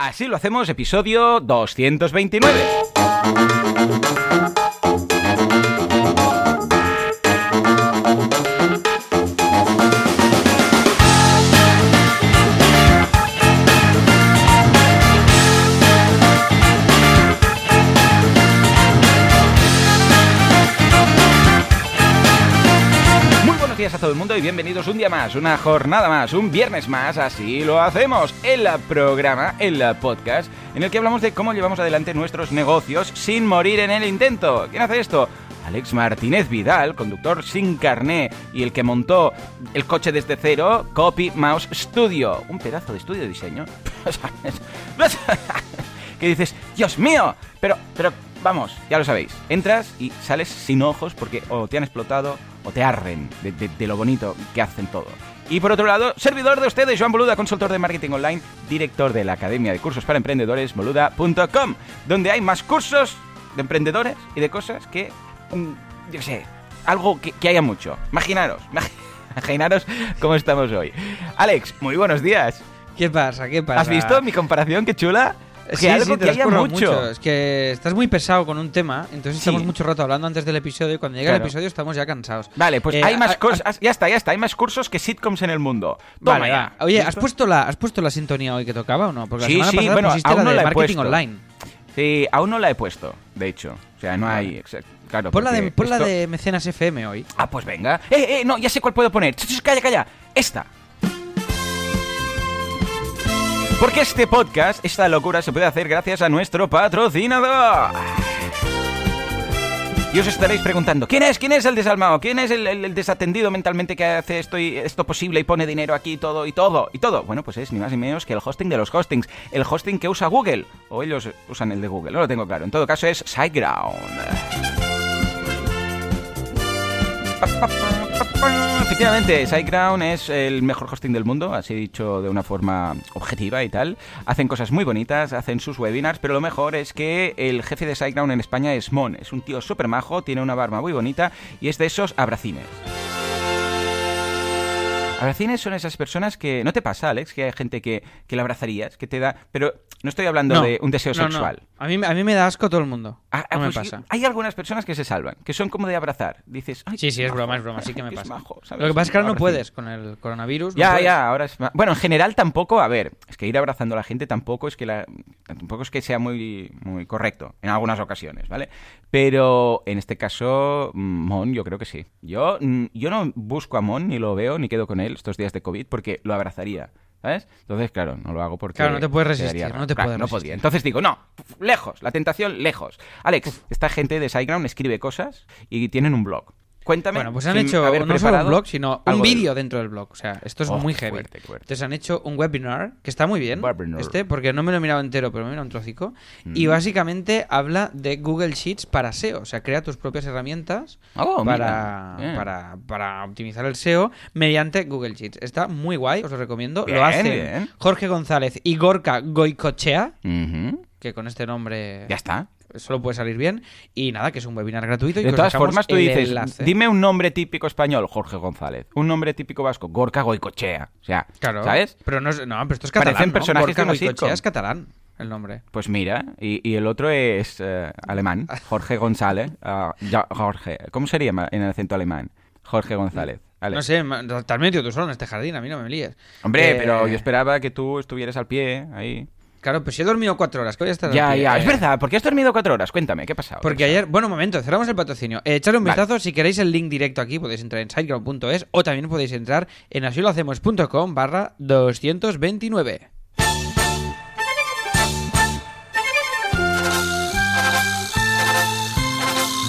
Así lo hacemos, episodio 229. Todo el mundo y bienvenidos un día más, una jornada más, un viernes más, así lo hacemos, el programa, el podcast, en el que hablamos de cómo llevamos adelante nuestros negocios sin morir en el intento. ¿Quién hace esto? Alex Martínez Vidal, conductor sin carné y el que montó el coche desde cero, Copy Mouse Studio. Un pedazo de estudio de diseño. que dices, Dios mío, pero, pero, vamos, ya lo sabéis. Entras y sales sin ojos porque o te han explotado o te arren de, de- de lo bonito que hacen todo. Y por otro lado, servidor de ustedes, Joan Boluda, consultor de marketing online, director de la Academia de Cursos para Emprendedores, boluda.com, donde hay más cursos de emprendedores y de cosas que, yo sé, algo que, que haya mucho. Imaginaros, imag- imaginaros cómo estamos hoy. Alex, muy buenos días. ¿Qué pasa? ¿Qué pasa? ¿Has visto mi comparación? ¡Qué chula! Que Sí, algo sí, que haya currado mucho. Es que estás muy pesado con un tema, entonces Sí. estamos mucho rato hablando antes del episodio y cuando llega Claro. el episodio estamos ya cansados. Vale, pues Eh, hay más cosas. Ya está, ya está. Hay más cursos que sitcoms en el mundo. Toma Vale, ya. Oye, ¿has puesto, la, ¿has puesto la sintonía hoy que tocaba o no? Porque la Sí, semana sí, pasada bueno, pusiste aún la no de la he marketing puesto. online. Sí, aún no la he puesto, de hecho. O sea, no hay. exact- Claro, Pon la de, esto- de Mecenas FM hoy. Ah, pues venga. ¡Eh, eh! No, ya sé cuál puedo poner. Ch, ch, Calla, calla. Esta. Porque este podcast, esta locura, se puede hacer gracias a nuestro patrocinador. Y os estaréis preguntando, ¿quién es? ¿Quién es el desalmado? ¿Quién es el, desatendido mentalmente que hace esto, y, esto posible y pone dinero aquí todo y todo y todo? Bueno, pues es ni más ni menos que el hosting de los hostings. El hosting que usa Google. O ellos usan el de Google, no lo tengo claro. En todo caso es SiteGround. Efectivamente, SiteGround es el mejor hosting del mundo, así dicho de una forma objetiva y tal. Hacen cosas muy bonitas, hacen sus webinars, pero lo mejor es que el jefe de SiteGround en España es Mon. Es un tío súper majo, tiene una barba muy bonita y es de esos abracines. Abracines son esas personas que... ¿No te pasa, Alex, que hay gente que, que la abrazarías, que te da... Pero no estoy hablando No, de un deseo no, no. sexual. A, mí, a mí me da asco todo el mundo. Ah, ah, no me pues pasa. Hay algunas personas que se salvan, que son como de abrazar. Dices, "Ay, Sí, sí, es majo, broma, es broma, sí que me pasa. majo", ¿sabes? Lo que pasa es que ahora no puedes con el coronavirus. Ya, ya, ahora es. Bueno, en general tampoco, a ver, es que ir abrazando a la gente tampoco es que la... tampoco es que sea muy, muy correcto en algunas ocasiones, ¿vale? Pero en este caso, mm, Mon, yo creo que sí. Yo, mm, yo no busco a Mon, ni lo veo, ni quedo con él estos días de COVID, porque lo abrazaría. ¿Sabes? Entonces, claro, no lo hago porque. Claro, no te puedes resistir, no te Claro, puedes No podía. Entonces digo, no, lejos, la tentación, lejos. Alex, esta gente de SiteGround escribe cosas y tienen un blog. Cuéntame. Bueno, pues han hecho haber no solo un blog, sino un vídeo dentro del blog. O sea, esto es Oh, muy heavy. fuerte. Entonces han hecho un webinar que está muy bien. Webinar. Este, porque no me lo he mirado entero, pero me he mirado un trocico. Mm. Y básicamente habla de Google Sheets para SEO. O sea, crea tus propias herramientas Oh, para, para, para optimizar el SEO mediante Google Sheets. Está muy guay, os lo recomiendo. Bien, lo hacen bien. Jorge González y Gorka Goicochea, que con este nombre Ya está. Solo puede salir bien. Y nada, que es un webinar gratuito. Y De todas formas, tú dices, enlace. dime un nombre típico español, Jorge González. Un nombre típico vasco, Gorka Goicochea. O sea, Claro. ¿sabes? Pero no, no, pero esto es catalán. Parecen ¿no? personajes Gorka sitcom. es catalán el nombre. Pues mira, y, y el otro es eh, alemán, Jorge González. ah, Jorge, ¿cómo sería en el acento alemán? Jorge González. No sé, ma- te has metido tú solo en este jardín, a mí no me líes. Hombre, Eh, pero yo esperaba que tú estuvieras al pie ahí. Claro, pues si he dormido cuatro horas, que voy a estar Ya, ya, Eh, es verdad. ¿Por qué has dormido cuatro horas? Cuéntame, ¿qué ha pasado? Porque ¿Qué ha ayer, bueno, un momento, cerramos el patrocinio. Eh, un Vale. vistazo, si queréis el link directo aquí, podéis entrar en siteground.es o también podéis entrar en asilohacemos.com barra 229.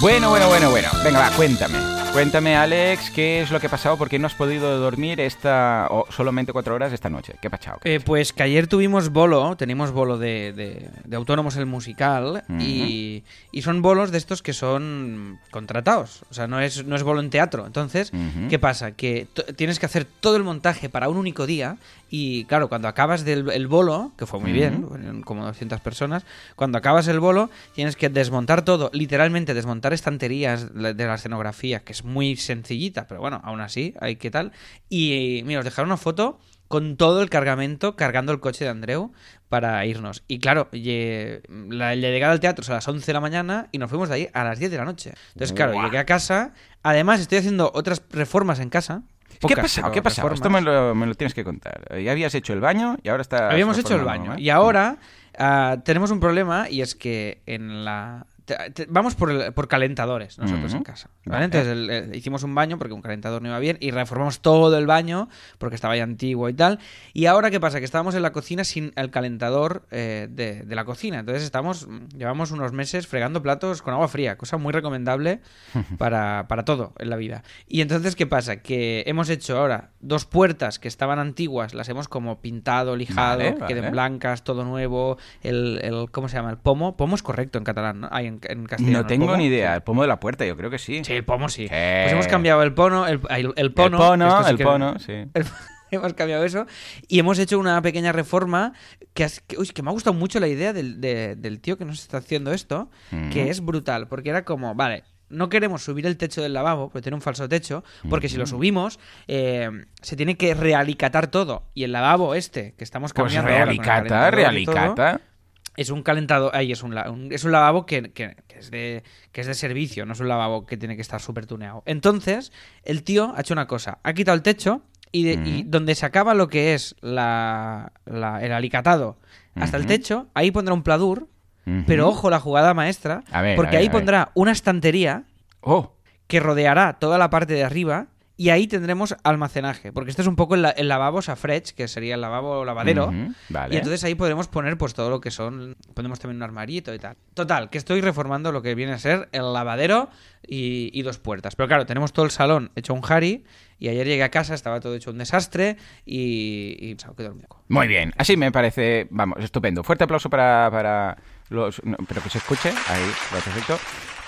pasado? Bueno, bueno, bueno, bueno. Venga, va, cuéntame. Cuéntame, Alex, ¿qué es lo que ha pasado? ¿Por qué no has podido dormir esta o solamente cuatro horas esta noche? ¿Qué ha pasado? Eh, pues que ayer tuvimos bolo, tenemos bolo de, de- de Autónomos el Musical y, y son bolos de estos que son contratados, o sea, no es, no es bolo en teatro. Entonces. ¿qué pasa? Que tienes que hacer todo el montaje para un único día y claro, cuando acabas del el bolo, que fue muy bien, como 200 personas, cuando acabas el bolo tienes que desmontar todo, literalmente desmontar estanterías de la escenografía, que es muy sencillita, pero bueno, aún así, hay que tal. Y mira, os dejaron una foto con todo el cargamento cargando el coche de Andreu. para irnos. Y claro, ye- la, la llegada al teatro es a las 11 de la mañana y nos fuimos de ahí a las 10 de la noche. Entonces, claro, Buah. llegué a casa. Además, estoy haciendo otras reformas en casa. ¿Qué ha pasado? ¿Qué ha pasado? Esto me lo, me lo tienes que contar. Ya habías hecho el baño y ahora está. Habíamos hecho el baño. Y ahora ah, tenemos un problema y es que en la... te- te- vamos por, el- por calentadores nosotros en casa. Vale. ¿vale? Entonces el- el- hicimos un baño porque un calentador no iba bien y reformamos todo el baño porque estaba ya antiguo y tal. Y ahora, ¿qué pasa? Que estábamos en la cocina sin el calentador eh, de, de la cocina. Entonces estamos, llevamos unos meses fregando platos con agua fría, cosa muy recomendable para, para todo en la vida. Y entonces, ¿qué pasa? Que hemos hecho ahora dos puertas que estaban antiguas, las hemos como pintado, lijado, Vale, que queden blancas, todo nuevo. El, el- ¿Cómo se llama? El pomo. Pomo es correcto en catalán, ¿no? Ay, en, en castellano. No ¿el tengo ni idea. El pomo de la puerta, yo creo que sí. Sí, el pomo sí. Pues hemos cambiado el pono, el, el, el pono. el pono, sí el que- pono, sí. el- hemos cambiado eso y hemos hecho una pequeña reforma que, has- que, uy, que me ha gustado mucho la idea del, de- del tío que nos está haciendo esto, que es brutal, porque era como, vale, no queremos subir el techo del lavabo, porque tiene un falso techo, porque si lo subimos, eh, se tiene que realicatar todo. Y el lavabo este, que estamos Pues cambiando ahora realicata, todo, realicata. Es un calentador, ahí es un, un- es un lavabo que, que- que es de, que es de servicio, no es un lavabo que tiene que estar súper tuneado. Entonces, el tío ha hecho una cosa, ha quitado el techo y, de- y Ujú. donde se acaba lo que es la, la- el alicatado. Hasta el techo, ahí pondrá un pladur, pero ojo la jugada maestra, ver, porque ver, ahí pondrá una estantería Oh, que rodeará toda la parte de arriba y ahí tendremos almacenaje, porque este es un poco el, el lavabo safrech, que sería el lavabo lavadero. Vale. Y entonces ahí podremos poner pues todo lo que son, ponemos también un armarito y tal. Total, que estoy reformando lo que viene a ser el lavadero y, y dos puertas. Pero claro, tenemos todo el salón hecho un jari y ayer llegué a casa, estaba todo hecho un desastre y, y. Muy bien, así me parece, vamos, estupendo. Fuerte aplauso para, para pero que escuche, ahí, perfecto.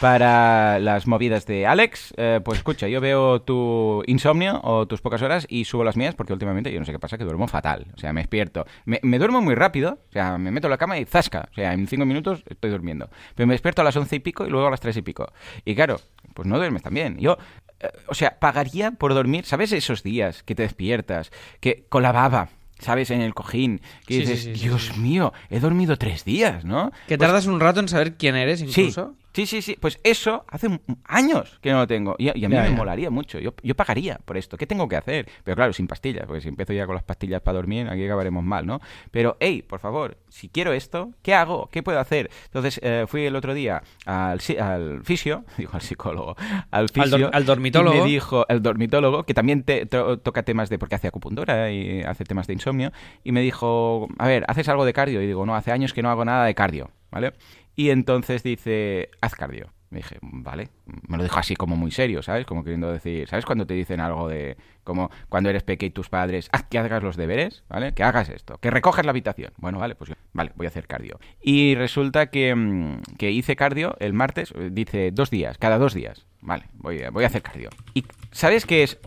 Para las movidas de Alex, eh, pues escucha, yo veo tu insomnio o tus pocas horas y subo las mías porque últimamente yo no sé qué pasa, que duermo fatal. O sea, me despierto. Me, me duermo muy rápido, o sea, me meto en la cama y zasca. O sea, en cinco minutos estoy durmiendo. Pero me despierto a las once y pico y luego a las tres y pico. Y claro, pues no duermes tan bien. Yo, eh, o sea, pagaría por dormir, ¿sabes esos días que te despiertas, que con la baba, ¿sabes? En el cojín, que Sí, dices, sí, sí, sí, Dios mío, he dormido tres días, ¿no? Que Pues- tardas un rato en saber quién eres incluso. Sí, sí, sí. Pues eso hace años que no lo tengo. Y, a- y a mí Ya, me ya. molaría mucho. Yo, yo pagaría por esto. ¿Qué tengo que hacer? Pero claro, sin pastillas, porque si empiezo ya con las pastillas para dormir, aquí acabaremos mal, ¿no? Pero, hey, por favor, si quiero esto, ¿qué hago? ¿Qué puedo hacer? Entonces, eh, fui el otro día al, al fisio, digo al psicólogo, al fisio. al dormitólogo. Y me dijo, el dormitólogo, que también te, to- toca temas de, porque hace acupuntura y hace temas de insomnio, y me dijo, a ver, ¿haces algo de cardio? Y digo, no, hace años que no hago nada de cardio, ¿vale? Y entonces dice, haz cardio. Me dije, vale. Me lo dijo así como muy serio, ¿sabes? Como queriendo decir, ¿sabes cuando te dicen algo de, como cuando eres pequeño y tus padres, haz que hagas los deberes, ¿vale? Que hagas esto, que recojas la habitación. Bueno, vale, pues yo, vale, voy a hacer cardio. Y resulta que, mm, que hice cardio el martes, eh, dice dos días, cada dos días. Vale, voy a, voy a hacer cardio. Y ¿sabes qué es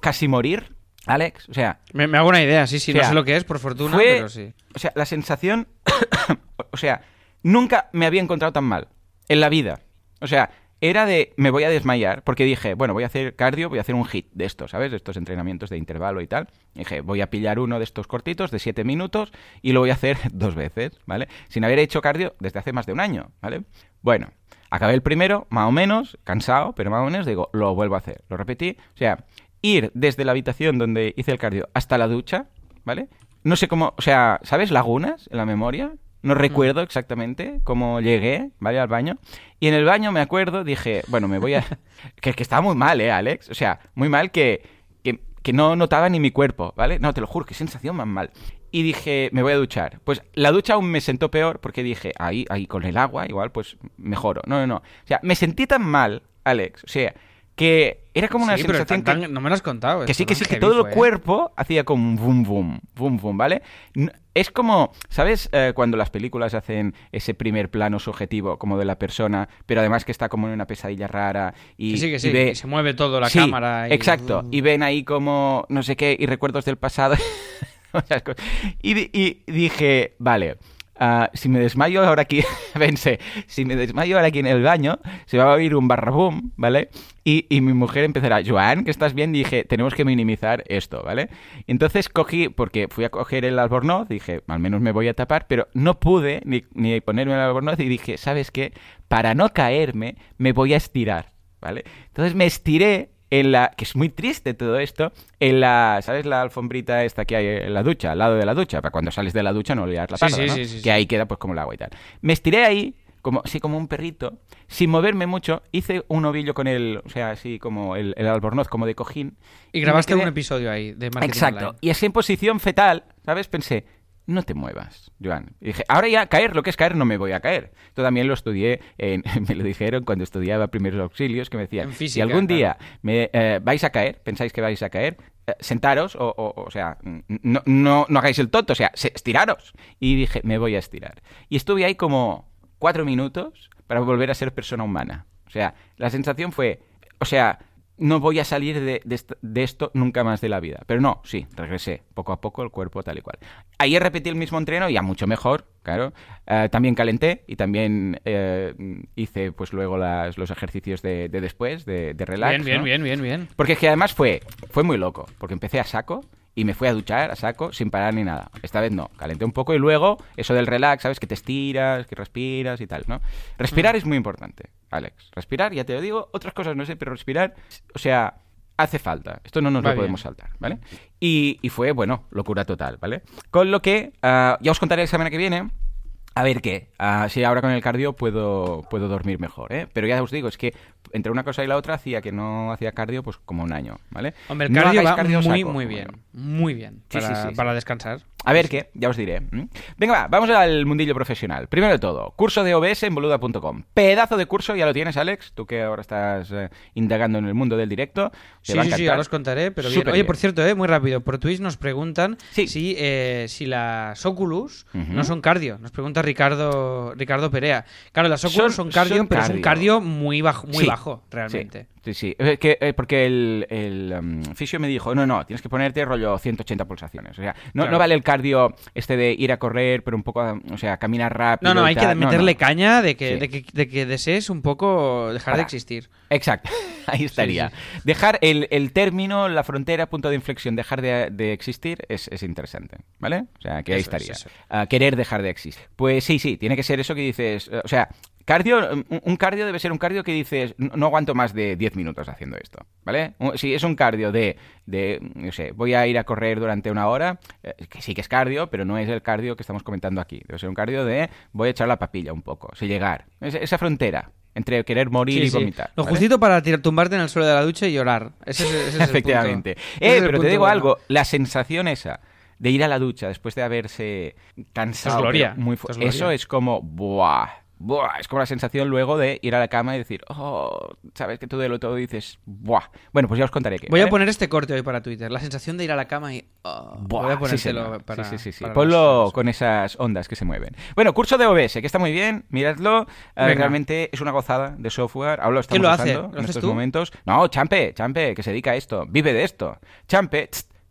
casi morir, Alex? O sea, Me, me hago una idea, sí, sí, O sea, no sé lo que es, por fortuna, fue- pero sí. o sea, la sensación. o sea, nunca me había encontrado tan mal. En la vida. O sea, era de. Me voy a desmayar. Porque dije, bueno, voy a hacer cardio, voy a hacer un hit de estos, ¿sabes? De estos entrenamientos de intervalo y tal. Dije, voy a pillar uno de estos cortitos de 7 minutos y lo voy a hacer dos veces, ¿vale? Sin haber hecho cardio desde hace más de un año, ¿vale? Bueno, acabé el primero, más o menos, cansado, pero más o menos, digo, lo vuelvo a hacer. Lo repetí. O sea, ir desde la habitación donde hice el cardio hasta la ducha, ¿vale? No sé cómo, o sea, ¿sabes lagunas en la memoria? No recuerdo exactamente cómo llegué, ¿vale? Al baño. Y en el baño me acuerdo, dije, bueno, me voy a... que, que estaba muy mal, ¿eh, Alex? O sea, muy mal que, que, que no notaba ni mi cuerpo, ¿vale? No, te lo juro, qué sensación más mal. Y dije, me voy a duchar. Pues la ducha aún me sentó peor porque dije, ahí, ahí con el agua, igual, pues mejoro. No, no, no. O sea, me sentí tan mal, Alex. O sea, que era como una Sí, sensación tan- que... tan- no me lo has contado. Que esto, sí, que sí, que todo fue, el ¿eh? cuerpo hacía como un boom, boom, boom, boom, ¿vale? Es como, ¿sabes? Eh, cuando las películas hacen ese primer plano subjetivo como de la persona, pero además que está como en una pesadilla rara y, Que sí, que y sí, ve- se mueve todo la cámara. Y... Exacto. Y ven ahí como no sé qué y recuerdos del pasado. Y dije, vale, ah, si me desmayo ahora aquí, pensé, si me desmayo ahora aquí en el baño, se va a oír un barraboom, ¿vale? Y, y mi mujer empezará, Joan, que estás bien, dije, tenemos que minimizar esto, ¿vale? Entonces cogí, porque fui a coger el albornoz, dije, al menos me voy a tapar, pero no pude ni, ni ponerme el albornoz y dije, ¿sabes qué? Para no caerme, me voy a estirar, ¿vale? Entonces me estiré en la que es muy triste todo esto, en la, ¿sabes la alfombrita esta que hay en la ducha, al lado de la ducha, para cuando sales de la ducha no liar la Sí, parda, sí, ¿no? sí, sí, que ahí queda pues como el agua y tal. Me estiré ahí como sí como un perrito, sin moverme mucho, hice un ovillo con el, o sea, así como el, el albornoz como de cojín Y grabaste quedé- un episodio ahí de marketing Exacto. online. Y así en posición fetal, ¿sabes? Pensé, no te muevas, Joan. Y dije, ahora ya caer, lo que es caer, no me voy a caer. Esto también lo estudié, en- me lo dijeron cuando estudiaba primeros auxilios, que me decían, si algún claro. día me, eh, vais a caer, pensáis que vais a caer, eh, sentaros o, o- o sea, n- no, no, no hagáis el tonto, o sea, se- estiraros. Y dije, me voy a estirar. Y estuve ahí como cuatro minutos para volver a ser persona humana. O sea, la sensación fue, o sea, no voy a salir de, de est- de esto nunca más de la vida. Pero no, sí, regresé poco a poco el cuerpo tal y cual. Ayer repetí el mismo entreno, ya mucho mejor, claro. Eh, también calenté y también eh, hice pues luego las- los ejercicios de, de después, de, de relax. Bien, bien, ¿no? bien, bien, bien. Porque es que además fue, fue muy loco, porque empecé a saco y me fui a duchar a saco sin parar ni nada. Esta vez no, calenté un poco y luego eso del relax, ¿sabes? Que te estiras, que respiras y tal, ¿no? Respirar Mm. es muy importante, Alex. Respirar, ya te lo digo, otras cosas no sé, pero respirar, o sea, hace falta. Esto no nos Va lo bien. podemos saltar, ¿vale? Y, y fue, bueno, locura total, ¿vale? Con lo que ah, ya os contaré la semana que viene. A ver qué, Ah, si ahora con el cardio puedo, puedo dormir mejor, ¿eh? Pero ya os digo, es que entre una cosa y la otra hacía que no hacía cardio pues como un año, ¿vale? Hombre, el No cardio va cardio muy, saco, muy bien. Muy bien. Sí, Para, sí, sí, sí. para descansar. A ver qué, ya os diré. Venga, va, vamos al mundillo profesional. Primero de todo, curso de OBS en boluda.com. Pedazo de curso, ya lo tienes, Alex. Tú que ahora estás eh, indagando en el mundo del directo. Te Sí, va a sí, sí, ahora os contaré, pero bien. Oye, bien. por cierto, eh, muy rápido, por Twitch nos preguntan Sí. si, eh, si las Oculus no son cardio. Nos pregunta Ricardo Ricardo Perea. Claro, las Oculus Son- son, cardio, son pero es un cardio. muy bajo, muy Sí, bajo, realmente. Sí, sí. sí. Es que, eh, porque el, el um, fisio me dijo, no, no, tienes que ponerte rollo 180 pulsaciones. O sea, no, Claro. no vale el cardio este de ir a correr, pero un poco, o sea, caminar rápido. No, no, hay que tal. Meterle no. caña de que, Sí. de, que, de que desees un poco dejar Para. de existir. Exacto, ahí estaría. Dejar el, el término, la frontera, punto de inflexión, dejar de, de existir es, es interesante, ¿vale? O sea, que ahí Eso estaría. Ah, querer dejar de existir. Pues sí, sí, tiene que ser eso que dices, eh, o sea... Cardio, un- cardio debe ser un cardio que dices, no, aguanto más de 10 minutos haciendo esto, ¿vale? Si es un cardio de, de, no sé, voy a ir a correr durante una hora, eh, que sí que es cardio, pero no es el cardio que estamos comentando aquí. Debe ser un cardio de, voy a echar la papilla un poco, sin llegar. Esa, esa frontera entre querer morir Sí, y sí. vomitar. Lo ¿vale? justito para tirar, tumbarte en el suelo de la ducha y llorar. Ese es, ese es el punto. Efectivamente. Ese Eh, es pero te digo bueno. algo, la sensación esa de ir a la ducha después de haberse cansado es gloria, muy fu- esto es gloria. eso es como buah, buah, es como la sensación luego de ir a la cama y decir, "Oh, sabes que tú de lo todo dices, buah." Bueno, pues ya os contaré qué. Voy a poner este corte hoy para Twitter. La sensación de ir a la cama y. oh, Buah, voy a sí, ponértelo señor. para. sí, sí, sí, sí. para Ponlo los- con esas ondas que se mueven. Bueno, curso de OBS, que está muy bien, miradlo. Eh, Venga. realmente es una gozada de software. Ahora lo estamos ¿Quién lo hace? usando ¿Lo en estos tú? momentos. No, Champe, Champe, que se dedica a esto. Vive de esto. Champe,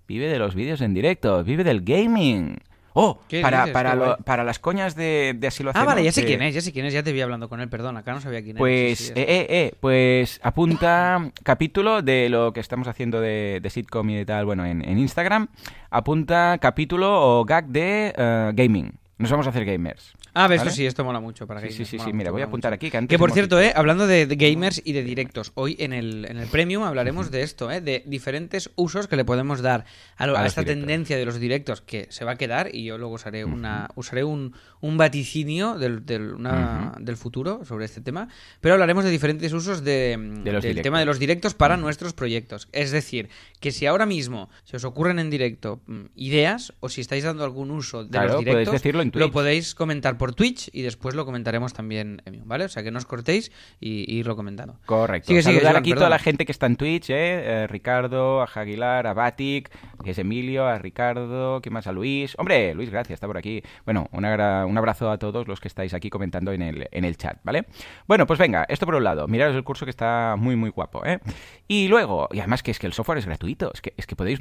vive de los vídeos en directo, vive del gaming. Oh, ¿Qué para, dices? para, lo- para las coñas de, de así lo Ah, vale, ya sé quién es, ya sé quién es, ya te vi hablando con él, perdón, acá no sabía quién Pues, era. Sí, eh, eh, eh, pues apunta capítulo de lo que estamos haciendo de, de sitcom y de tal, bueno, en, en Instagram. Apunta capítulo o gag de eh, gaming. Nos vamos a hacer gamers. Ah, ¿vale? esto sí, esto mola mucho para Sí, gamers, sí, sí, sí, mira, voy a apuntar mucho. aquí que antes Que por cierto, eh, hablando de, de gamers y de directos, hoy en el, en el Premium hablaremos de esto, eh, de diferentes usos que le podemos dar a, lo- A a los esta directos. tendencia de los directos que se va a quedar y yo luego usaré, una, usaré un, un vaticinio del, del, una- del futuro sobre este tema, pero hablaremos de diferentes usos de, De los del directos. tema de los directos para nuestros proyectos. Es decir, que si ahora mismo se os ocurren en directo mm, ideas o si estáis dando algún uso de Claro, los podéis directos, decirlo en lo podéis comentar por Twitch y después lo comentaremos también ¿vale? O sea, que no os cortéis y, y irlo comentando. Correcto. Sigue, sigue, Saludar Joan, aquí perdón. toda la gente que está en Twitch, ¿eh? Eh, Ricardo, a Jaguilar, a Batic, que es Emilio, a Ricardo, ¿qué más? A Luis. Hombre, Luis, gracias, está por aquí. Bueno, un, abrazo a todos los que estáis aquí comentando en el, en el chat, ¿vale? Bueno, pues venga, esto por un lado. Miraros el curso que está muy, muy guapo, ¿eh? Y luego, y además que es que el software es gratuito, es que, es que podéis...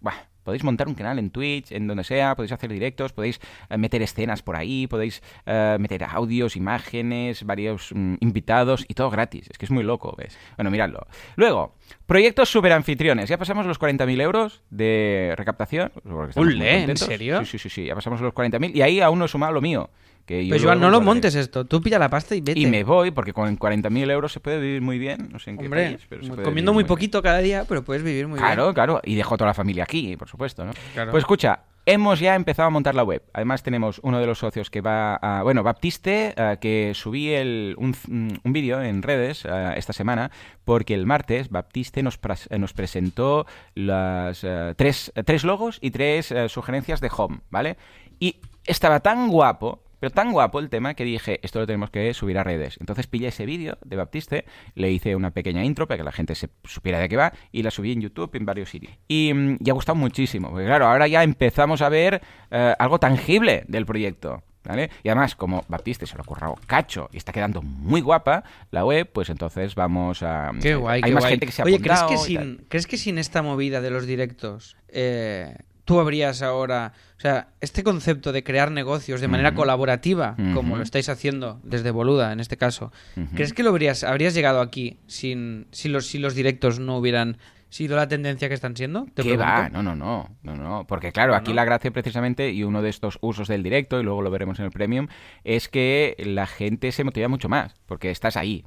bah, Podéis montar un canal en Twitch, en donde sea, podéis hacer directos, podéis eh, meter escenas por ahí, podéis eh, meter audios, imágenes, varios mm, invitados y todo gratis. Es que es muy loco, ¿ves? Bueno, miradlo. Luego, proyectos super anfitriones. Ya pasamos los 40.000 euros de recaptación. Ule, ¿en serio? Sí, sí, sí, sí, ya pasamos los 40.000 y ahí aún no he sumado lo mío. Que yo Pues Joan, no lo montes esto. Tú pilla la pasta y vete. Y me voy, porque con 40.000 euros se puede vivir muy bien. No sé en qué Hombre, país, pero se puede comiendo muy bien. poquito cada día, pero puedes vivir muy Claro, bien. claro. Y dejo toda la familia aquí, por supuesto, ¿no? Claro. Pues escucha, hemos ya empezado a montar la web. Además tenemos uno de los socios que va a... Bueno, Baptiste, eh, que subí el, un, un vídeo en redes eh, esta semana, porque el martes Baptiste nos, eh, nos presentó las tres, tres logos y tres sugerencias de home, ¿vale? Y estaba tan guapo... Pero tan guapo el tema que dije, esto lo tenemos que subir a redes. Entonces pillé ese vídeo de Baptiste, le hice una pequeña intro para que la gente se supiera de qué va y la subí en YouTube en varios sitios. Y, mm, y ha gustado muchísimo, porque claro, ahora ya empezamos a ver eh, algo tangible del proyecto. ¿Vale? Y además, como Baptiste se lo ha currado cacho y está quedando muy guapa la web, pues entonces vamos a... Qué guay, Hay qué más guay. gente que se ha Oye, ¿crees que, sin, ¿crees que sin esta movida de los directos eh, tú habrías ahora... O sea, este concepto de crear negocios de manera colaborativa, como lo estáis haciendo desde Boluda en este caso. ¿crees que lo habrías, habrías llegado aquí sin si los, si los directos no hubieran sido la tendencia que están siendo? Te ¿Qué va? No, no, no, no, no. Porque claro, aquí la gracia precisamente, y uno de estos usos del directo, y luego lo veremos en el premium, es que la gente se motiva mucho más, porque estás ahí.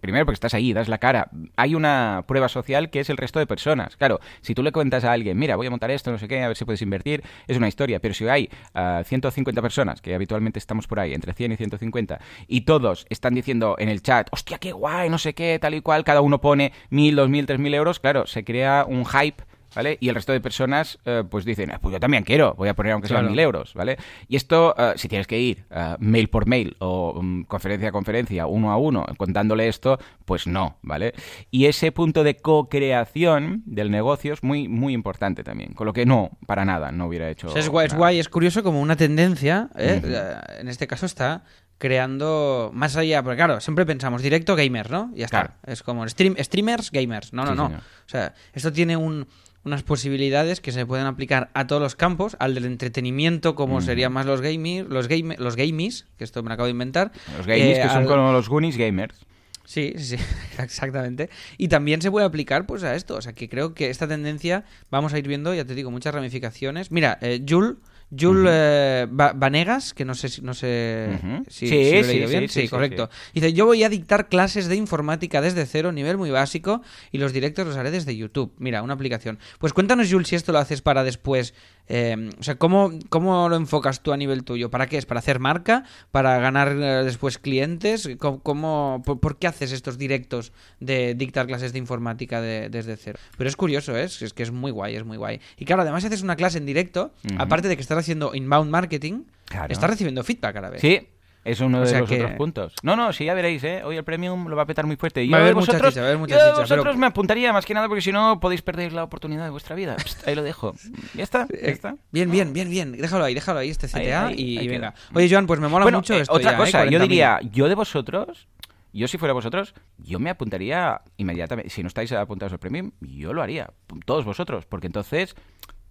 Primero porque estás ahí, das la cara. Hay una prueba social que es el resto de personas. Claro, si tú le cuentas a alguien, mira, voy a montar esto, no sé qué, a ver si puedes invertir, es una historia. Pero si hay ah, 150 personas, que habitualmente estamos por ahí, entre 100 y 150, y todos están diciendo en el chat, hostia, qué guay, no sé qué, tal y cual, cada uno pone mil, dos mil, tres mil euros, claro, se crea un hype. ¿Vale? Y el resto de personas, eh, pues dicen, "Ah, pues yo también quiero, voy a poner aunque sean Claro. mil euros, ¿vale? Y esto, eh, si tienes que ir eh, mail por mail o mm, conferencia a conferencia, uno a uno, contándole esto, pues no, ¿vale? Y ese punto de co-creación del negocio es muy, muy importante también, con lo que no, para nada, no hubiera hecho. O sea, es guay, es nada. guay, es curioso como una tendencia, ¿eh? Eh, en este caso está creando más allá, porque claro, siempre pensamos directo gamer, ¿no? Y ya está. Claro. Es como stream, streamers gamers. No, no, Sí, no. señor. O sea, esto tiene un- unas posibilidades que se pueden aplicar a todos los campos, al del entretenimiento, como Ujú. serían más los gamers, los game, los gamies, que esto me lo acabo de inventar. Los gamers Eh, que son al- como los Goonies gamers. Sí, sí, sí, exactamente. Y también se puede aplicar pues a esto. O sea, que creo que esta tendencia vamos a ir viendo, ya te digo, muchas ramificaciones. Mira, eh, Jul, Jul Ujú. eh, Va- Vanegas, que no sé si, no sé si, Sí, si lo sí, bien. sí, sí, correcto. Dice, yo voy a dictar clases de informática desde cero, nivel muy básico, y los directos los haré desde YouTube. Mira, una aplicación. Pues cuéntanos, Jul, si esto lo haces para después... eh, o sea, ¿cómo, ¿cómo lo enfocas tú a nivel tuyo? ¿Para qué es? ¿Para hacer marca? ¿Para ganar eh, después clientes? ¿Cómo, cómo- por, por qué haces estos directos de dictar clases de informática de- desde cero? Pero es curioso, ¿eh? es, es que es muy guay, es muy guay. Y claro, además si haces una clase en directo, aparte de que estás haciendo inbound marketing, Claro. estás recibiendo feedback a la vez. Sí, es uno O de los que- otros puntos. No, no, sí, ya veréis, ¿eh? Hoy el premium lo va a petar muy fuerte. Y Va a yo haber de mucha vosotros, chicha, va a haber mucha yo de chicha, pero- vosotros me apuntaría más que nada porque si no podéis perder la oportunidad de vuestra vida. Ahí lo dejo. Ya está, ya Eh, está. Bien, bien, bien, bien. Déjalo ahí, déjalo ahí, este CTA ahí, y, ahí venga. queda. Oye, Joan, pues me mola bueno, mucho eh, esto otra ya, ¿eh? cosa, yo 40.000. diría, yo de vosotros, yo si fuera vosotros, yo me apuntaría inmediatamente. Si no estáis apuntados al premium, yo lo haría. Todos vosotros, porque entonces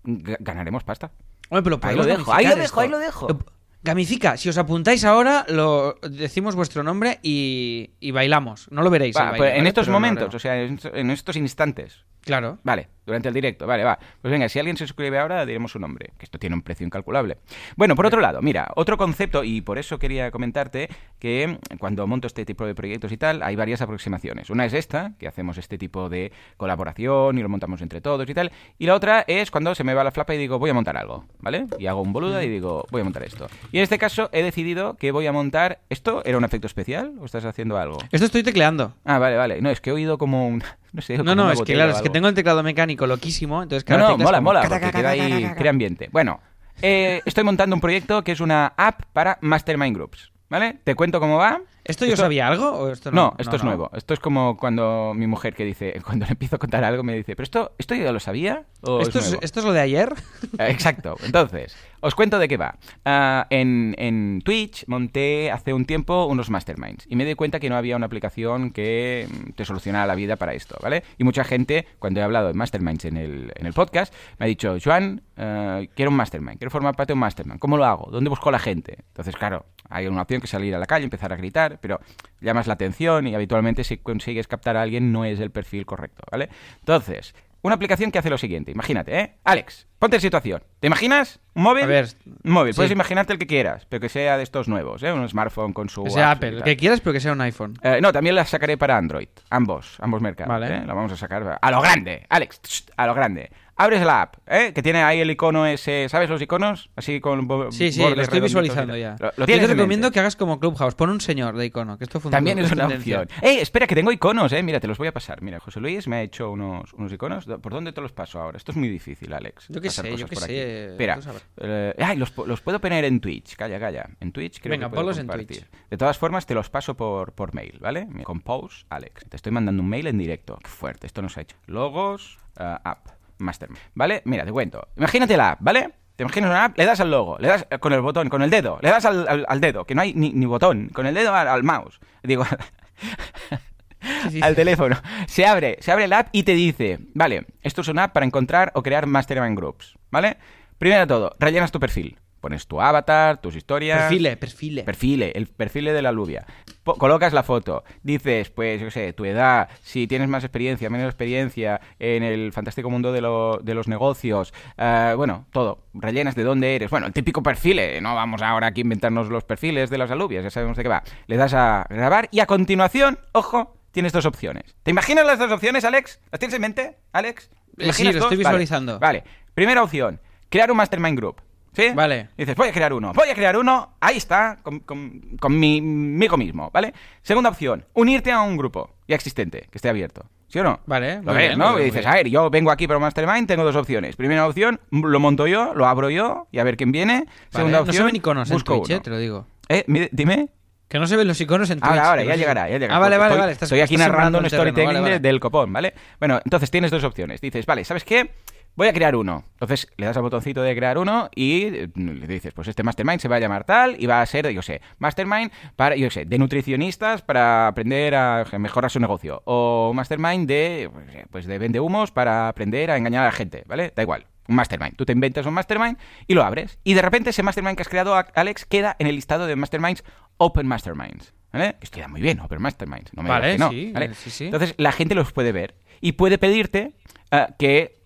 ga- ganaremos pasta. Pero Ahí lo dejo, ahí lo dejo, ahí esto. lo dejo. Gamifica, si os apuntáis ahora, lo decimos vuestro nombre y, y bailamos. No lo veréis. Va, el baile, pues en ¿vale? estos Pero momentos, o sea, en estos instantes. Claro. Vale, durante el directo, vale, va. Pues venga, si alguien se suscribe ahora, diremos su nombre, que esto tiene un precio incalculable. Bueno, por otro lado, mira, otro concepto, y por eso quería comentarte que cuando monto este tipo de proyectos y tal, hay varias aproximaciones. Una es esta, que hacemos este tipo de colaboración y lo montamos entre todos y tal. Y la otra es cuando se me va la flapa y digo, voy a montar algo, ¿vale? Y hago un boluda y digo, voy a montar esto. Y en este caso he decidido que voy a montar... ¿Esto era un efecto especial o estás haciendo algo? Esto estoy tecleando. Ah, vale, vale. No, es que he oído como un... No sé, No, no, es que claro, es que tengo el teclado mecánico loquísimo, entonces No, cada no, es mola, como mola, porque queda ahí, crea ambiente. Bueno, eh, estoy montando un proyecto que es una app para Mastermind Groups. ¿vale? Te cuento cómo va. ¿Esto yo sabía algo o esto no? No, esto es nuevo. Esto es como cuando mi mujer que dice, cuando le empiezo a contar algo, me dice, ¿pero esto, esto yo ya lo sabía? ¿O ¿Esto, es es, nuevo?". ¿Esto es lo de ayer? Exacto. Entonces, os cuento de qué va. Ah, en, Twitch monté hace un tiempo unos masterminds y me di cuenta que no había una aplicación que mm, te solucionara la vida para esto, ¿vale? Y mucha gente, cuando he hablado de masterminds en el, podcast, me ha dicho, Joan, eh, quiero un mastermind, quiero formar parte de un mastermind. ¿Cómo lo hago? ¿Dónde busco a la gente? Entonces, claro, hay una opción que salir a la calle, empezar a gritar, pero llamas la atención y habitualmente si consigues captar a alguien no es el perfil correcto, ¿vale? Entonces, una aplicación que hace lo siguiente, imagínate, ¿eh? Alex, ponte en situación. ¿Te imaginas? ¿Un móvil? A ver, un móvil. sí. Puedes imaginarte el que quieras, pero que sea de estos nuevos, ¿eh? Un smartphone con su... Que sea Apple, el que quieras, pero que sea un iPhone. Eh, no, también la sacaré para Android. Ambos, ambos mercados. Vale. ¿eh? La vamos a sacar a lo grande. Alex, tss, a lo grande. Abres la app, ¿eh? que tiene ahí el icono ese. ¿Sabes los iconos? Así con. Sí, sí, lo estoy visualizando ya. Lo, lo Yo te en recomiendo que hagas como Clubhouse. Pon un señor de icono, que esto funciona. También es una opción. ¡Ey! Espera, que tengo iconos, ¿eh? Mira, te los voy a pasar. Mira, José Luis me ha hecho unos, unos iconos. ¿Por dónde te los paso ahora? Esto es muy difícil, Alex. Yo qué sé, yo qué sé, aquí. Espera. eh, ay, los, los puedo poner en Twitch. Calla, calla. En Twitch creo Venga, que ponlos en. Twitch. De todas formas, te los paso por, por mail, ¿vale? Compose, Alex. Te estoy mandando un mail en directo. Qué fuerte, esto nos ha hecho. Logos, eh, app, Mastermind. ¿Vale? Mira, te cuento. Imagínate la app, ¿vale? Te imaginas una app, le das al logo, le das eh, con el botón, con el dedo, le das al, al- al dedo, que no hay ni, ni botón, con el dedo al, al mouse. Digo, Sí, sí. al teléfono. Se abre, se abre la app y te dice, vale, esto es una app para encontrar o crear mastermind groups, ¿vale? Primero de todo, rellenas tu perfil. Pones tu avatar, tus historias. Perfile, perfile. Perfile, el perfil de la alubia. Colocas la foto, dices, pues, yo qué sé, tu edad, si tienes más experiencia, menos experiencia en el fantástico mundo de, lo- de los negocios, eh, bueno, todo. Rellenas de dónde eres. Bueno, el típico perfil, eh, no vamos ahora aquí a inventarnos los perfiles de las alubias, ya sabemos de qué va. Le das a grabar y a continuación, ojo, tienes dos opciones. ¿Te imaginas las dos opciones, Alex? ¿Las tienes en mente, Alex? ¿Te Eh, sí, lo dos? estoy Vale, visualizando. Vale. Primera opción, crear un mastermind group. ¿Sí? Vale. Dices, voy a crear uno, voy a crear uno, ahí está, con, con, con mi, migo mismo, ¿vale? Segunda opción, unirte a un grupo ya existente, que esté abierto. ¿Sí o no? Vale, Lo ves, bien, ¿no? Y dices, a ver, yo vengo aquí para Mastermind, tengo dos opciones. Primera opción, lo monto yo, lo abro yo y a ver quién viene. Segunda no opción, se ven iconos en busco Twitch, eh, uno. te lo digo. Eh, dime. Que no se ven los iconos en Twitch. Ahora, ahora, ya no llegará, ya llegará. Ah, vale, porque vale, estoy, vale. Estás, estoy aquí narrando un storytelling vale, de- vale. del copón, ¿vale? Bueno, entonces tienes dos opciones. Dices, vale, ¿sabes qué? Voy a crear uno. Entonces le das al botoncito de crear uno y eh, le dices, pues este mastermind se va a llamar tal y va a ser, yo sé, mastermind para, yo sé, de nutricionistas para aprender a mejorar su negocio. O mastermind de, pues de vende humos para aprender a engañar a la gente, ¿vale? Da igual. Un mastermind. Tú te inventas un mastermind y lo abres. Y de repente ese mastermind que has creado, Alex, queda en el listado de masterminds Open Masterminds. ¿Vale? Esto queda muy bien, Open Masterminds. No me Vale, digas que no, sí, ¿vale? sí, sí. Entonces la gente los puede ver y puede pedirte eh, que,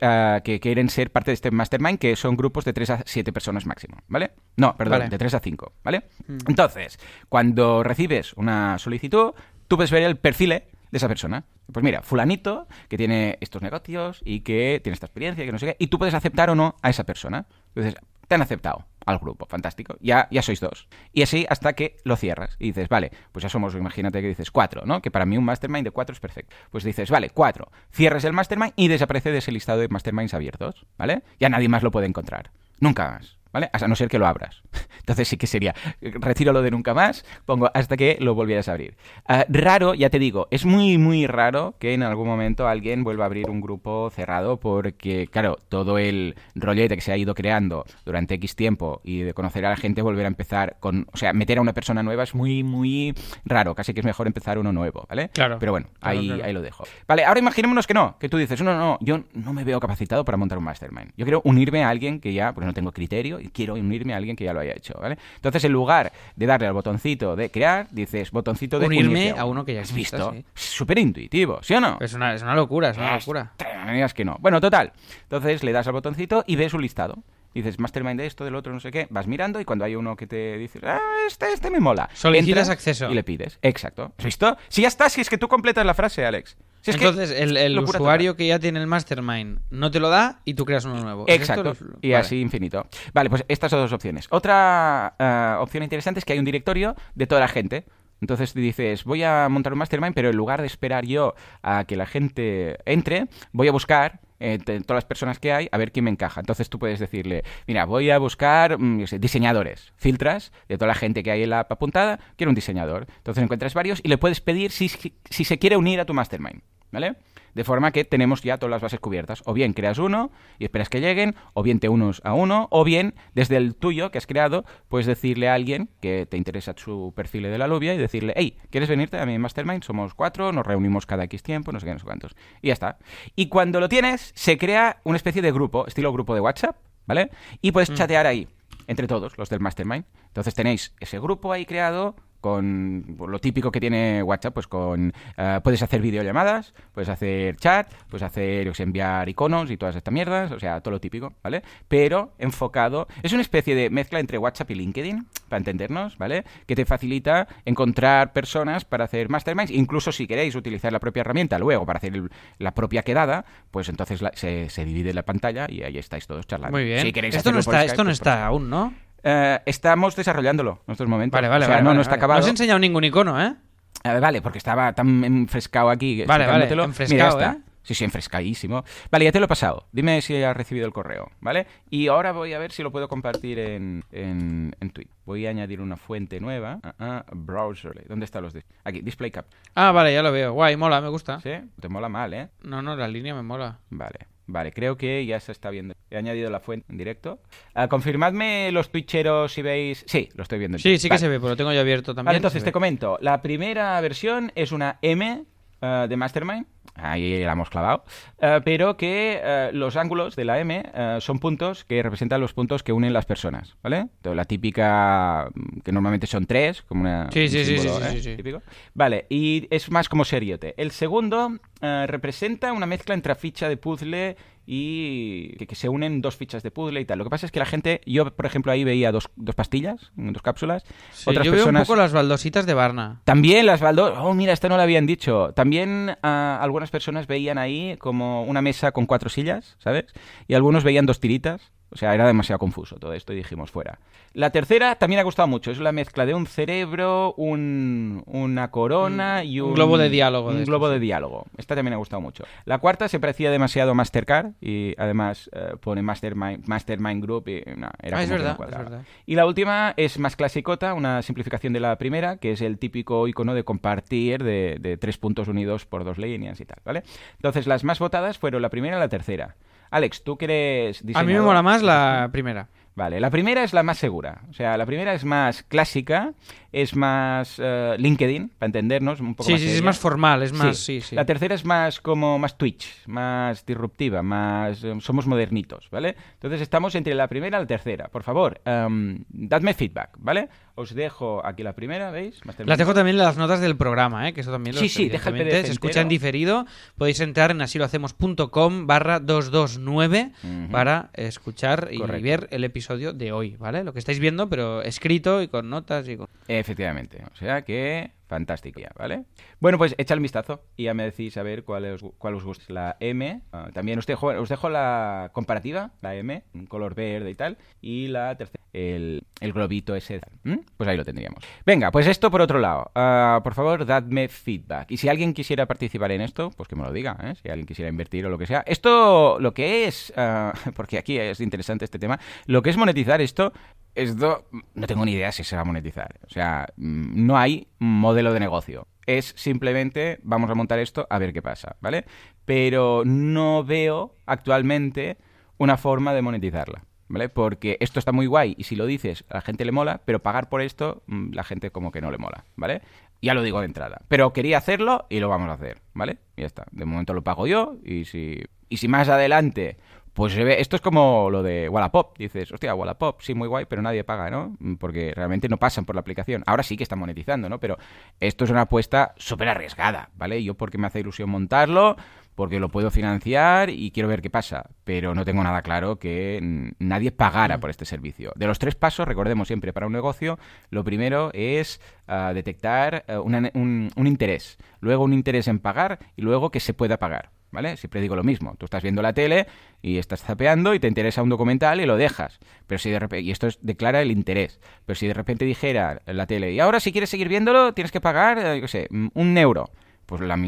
eh, que quieren ser parte de este mastermind, que son grupos de 3 a 7 personas máximo, ¿vale? No, perdón, Vale. de 3 a 5, ¿vale? Mm. Entonces, cuando recibes una solicitud, tú puedes ver el perfil de esa persona. Pues mira, fulanito que tiene estos negocios y que tiene esta experiencia y que no sé qué, y tú puedes aceptar o no a esa persona. Entonces, te han aceptado al grupo, fantástico. Ya, ya sois dos. Y así hasta que lo cierras. Y dices, vale, pues ya somos, imagínate que dices cuatro, ¿no? Que para mí un mastermind de cuatro es perfecto. Pues dices, vale, cuatro. Cierres el mastermind y desaparece de ese listado de masterminds abiertos, ¿vale? Ya nadie más lo puede encontrar. Nunca más. ¿Vale? A no ser que lo abras. Entonces sí que sería, retiro lo de nunca más, pongo hasta que lo volvieras a abrir. Ah, raro, ya te digo, es muy, muy raro que en algún momento alguien vuelva a abrir un grupo cerrado porque, claro, todo el rollete que se ha ido creando durante X tiempo y de conocer a la gente, volver a empezar con, o sea, meter a una persona nueva es muy, muy raro, casi que es mejor empezar uno nuevo, ¿vale? Claro. Pero bueno, Claro, ahí, claro. ahí lo dejo. Vale, ahora imaginémonos que no, que tú dices, no, no, yo no me veo capacitado para montar un mastermind. Yo quiero unirme a alguien que ya, pues no tengo criterio, y quiero unirme a alguien que ya lo haya hecho, ¿vale? Entonces, en lugar de darle al botoncito de crear, dices botoncito de Unirme unirte a uno que ya ¿Has visto? sí. Súper intuitivo, ¿sí o no? Es una, es una locura, es una locura. Digas que no. Bueno, total. Entonces le das al botoncito y ves un listado. Dices, mastermind de esto, del otro, no sé qué. Vas mirando y cuando hay uno que te dice, ah, este, este me mola. Solicitas acceso. Y le pides. Exacto. ¿Has visto? Si ya está, si es que tú completas la frase, Alex. Si es que- Entonces, el, usuario que ya tiene el mastermind no te lo da y tú creas uno nuevo. ¿Es Exacto. lo- Y vale. así infinito. Vale, pues estas son dos opciones. Otra eh, opción interesante es que hay un directorio de toda la gente. Entonces dices, voy a montar un mastermind, pero en lugar de esperar yo a que la gente entre, voy a buscar eh, de todas las personas que hay a ver quién me encaja. Entonces tú puedes decirle, mira, voy a buscar mm, diseñadores, filtras de toda la gente que hay en la apuntada, quiero un diseñador. Entonces encuentras varios y le puedes pedir si, si se quiere unir a tu mastermind, ¿vale? De forma que tenemos ya todas las bases cubiertas. O bien creas uno y esperas que lleguen, o bien te unos a uno, o bien desde el tuyo que has creado, puedes decirle a alguien que te interesa su perfil de la alubia y decirle, hey, ¿quieres venirte a mi mastermind? Somos cuatro, nos reunimos cada X tiempo, no sé qué, no sé cuántos. Y ya está. Y cuando lo tienes, se crea una especie de grupo, estilo grupo de WhatsApp, ¿vale? Y puedes mm. chatear ahí entre todos los del mastermind. Entonces tenéis ese grupo ahí creado con lo típico que tiene WhatsApp, pues con uh, puedes hacer videollamadas, puedes hacer chat, puedes hacer enviar iconos y todas estas mierdas, o sea, todo lo típico, ¿vale? Pero enfocado, es una especie de mezcla entre WhatsApp y LinkedIn, para entendernos, ¿vale? Que te facilita encontrar personas para hacer masterminds, incluso si queréis utilizar la propia herramienta luego para hacer el, la propia quedada, pues entonces la, se, se, divide la pantalla y ahí estáis todos charlando. Muy bien. Si queréis esto no está, esto no pues está aún, ¿no? Eh, estamos desarrollándolo en estos momentos. Vale, vale, vale, no, no está acabado. No has enseñado ningún icono, ¿eh? vale, porque estaba tan enfrescado aquí. Vale, vale, enfrescado, ¿eh? Sí, sí, enfrescadísimo. Vale, ya te lo he pasado. Dime si has recibido el correo, ¿vale? Y ahora voy a ver si lo puedo compartir en, en, en Twitter. Voy a añadir una fuente nueva. Uh, uh, browser. ¿Dónde están los? Aquí, Display Cap. Ah, vale, ya lo veo. Guay, mola, me gusta. ¿Sí? Te mola mal, ¿eh? No, no, la línea me mola. Vale. Vale, creo que ya se está viendo. He añadido la fuente en directo. Uh, confirmadme los twitcheros si veis. Sí, lo estoy viendo. Sí, sí que se ve, pero lo tengo ya abierto también. Vale, entonces te comento. La primera versión es una M uh, de Mastermind ahí la hemos clavado, uh, pero que uh, los ángulos de la M uh, son puntos que representan los puntos que unen las personas, ¿vale? Entonces, la típica, mm, que normalmente son tres, como una... Sí, sí, símbolo, sí, sí, sí, Típico. Vale, y es más como seriote. El segundo representa una mezcla entre ficha de puzzle y que, que, se unen dos fichas de puzzle y tal. Lo que pasa es que la gente, yo por ejemplo ahí veía dos, dos pastillas, dos cápsulas. Sí, Otras yo personas... veo un poco las baldositas de Barna. También las baldosas, oh mira, esta no la habían dicho. También uh, algunas personas veían ahí como una mesa con cuatro sillas, ¿sabes? Y algunos veían dos tiritas. O sea, era demasiado confuso todo esto y dijimos fuera. La tercera también ha gustado mucho. Es la mezcla de un cerebro, un, una corona y un, un globo de diálogo. Un de globo de diálogo. Esta también ha gustado mucho. La cuarta se parecía demasiado Mastercard y además eh, pone Mastermind, Mastermind Group y no, era ah, como es, verdad, no es verdad. Y la última es más clasicota, una simplificación de la primera, que es el típico icono de compartir de, de tres puntos unidos por dos líneas y tal, ¿vale? Entonces las más votadas fueron la primera y la tercera. Alex, ¿tú crees A mí me mola más la primera. Vale, la primera es la más segura. O sea, la primera es más clásica, es más uh, LinkedIn, para entendernos, un poco sí, más Sí, seria. es más formal, es más... Sí. sí, sí. La tercera es más como más Twitch, más disruptiva, más... Um, somos modernitos, ¿vale? Entonces estamos entre la primera y la tercera. Por favor, um, dadme feedback, ¿vale? Os dejo aquí la primera, ¿veis? Las dejo también en las notas del programa, ¿eh? Que eso también lo Sí, sí, deja el PDF Se escucha en diferido. Podéis entrar en asilohacemos.com barra 229 uh -huh. para escuchar y Correcto. ver el episodio de hoy, ¿vale? Lo que estáis viendo, pero escrito y con notas y con... Efectivamente. O sea que fantástico ¿vale? Bueno, pues echa el vistazo y ya me decís a ver cuál os, cuál os gusta. La M, uh, también os dejo, os dejo la comparativa, la M, un color verde y tal, y la tercera, el, el globito ese. ¿Mm? Pues ahí lo tendríamos. Venga, pues esto por otro lado. Uh, por favor, dadme feedback. Y si alguien quisiera participar en esto, pues que me lo diga, ¿eh? Si alguien quisiera invertir o lo que sea. Esto, lo que es, uh, porque aquí es interesante este tema, lo que es monetizar esto esto no tengo ni idea si se va a monetizar. O sea, no hay modelo de negocio. Es simplemente vamos a montar esto a ver qué pasa, ¿vale? Pero no veo actualmente una forma de monetizarla. ¿Vale? Porque esto está muy guay y si lo dices a la gente le mola, pero pagar por esto la gente como que no le mola, ¿vale? Ya lo digo de entrada. Pero quería hacerlo y lo vamos a hacer, ¿vale? Y ya está. De momento lo pago yo y si, y si más adelante pues esto es como lo de Wallapop. Dices, hostia, Wallapop, sí, muy guay, pero nadie paga, ¿no? Porque realmente no pasan por la aplicación. Ahora sí que están monetizando, ¿no? Pero esto es una apuesta súper arriesgada, ¿vale? Yo porque me hace ilusión montarlo, porque lo puedo financiar y quiero ver qué pasa. Pero no tengo nada claro que nadie pagara por este servicio. De los tres pasos, recordemos siempre, para un negocio, lo primero es uh, detectar uh, una, un, un interés, luego un interés en pagar y luego que se pueda pagar. ¿Vale? Siempre digo lo mismo. Tú estás viendo la tele y estás zapeando y te interesa un documental y lo dejas. Pero si de repente, y esto es, declara el interés. Pero si de repente dijera la tele, y ahora si quieres seguir viéndolo, tienes que pagar, eh, qué sé, un euro pues la,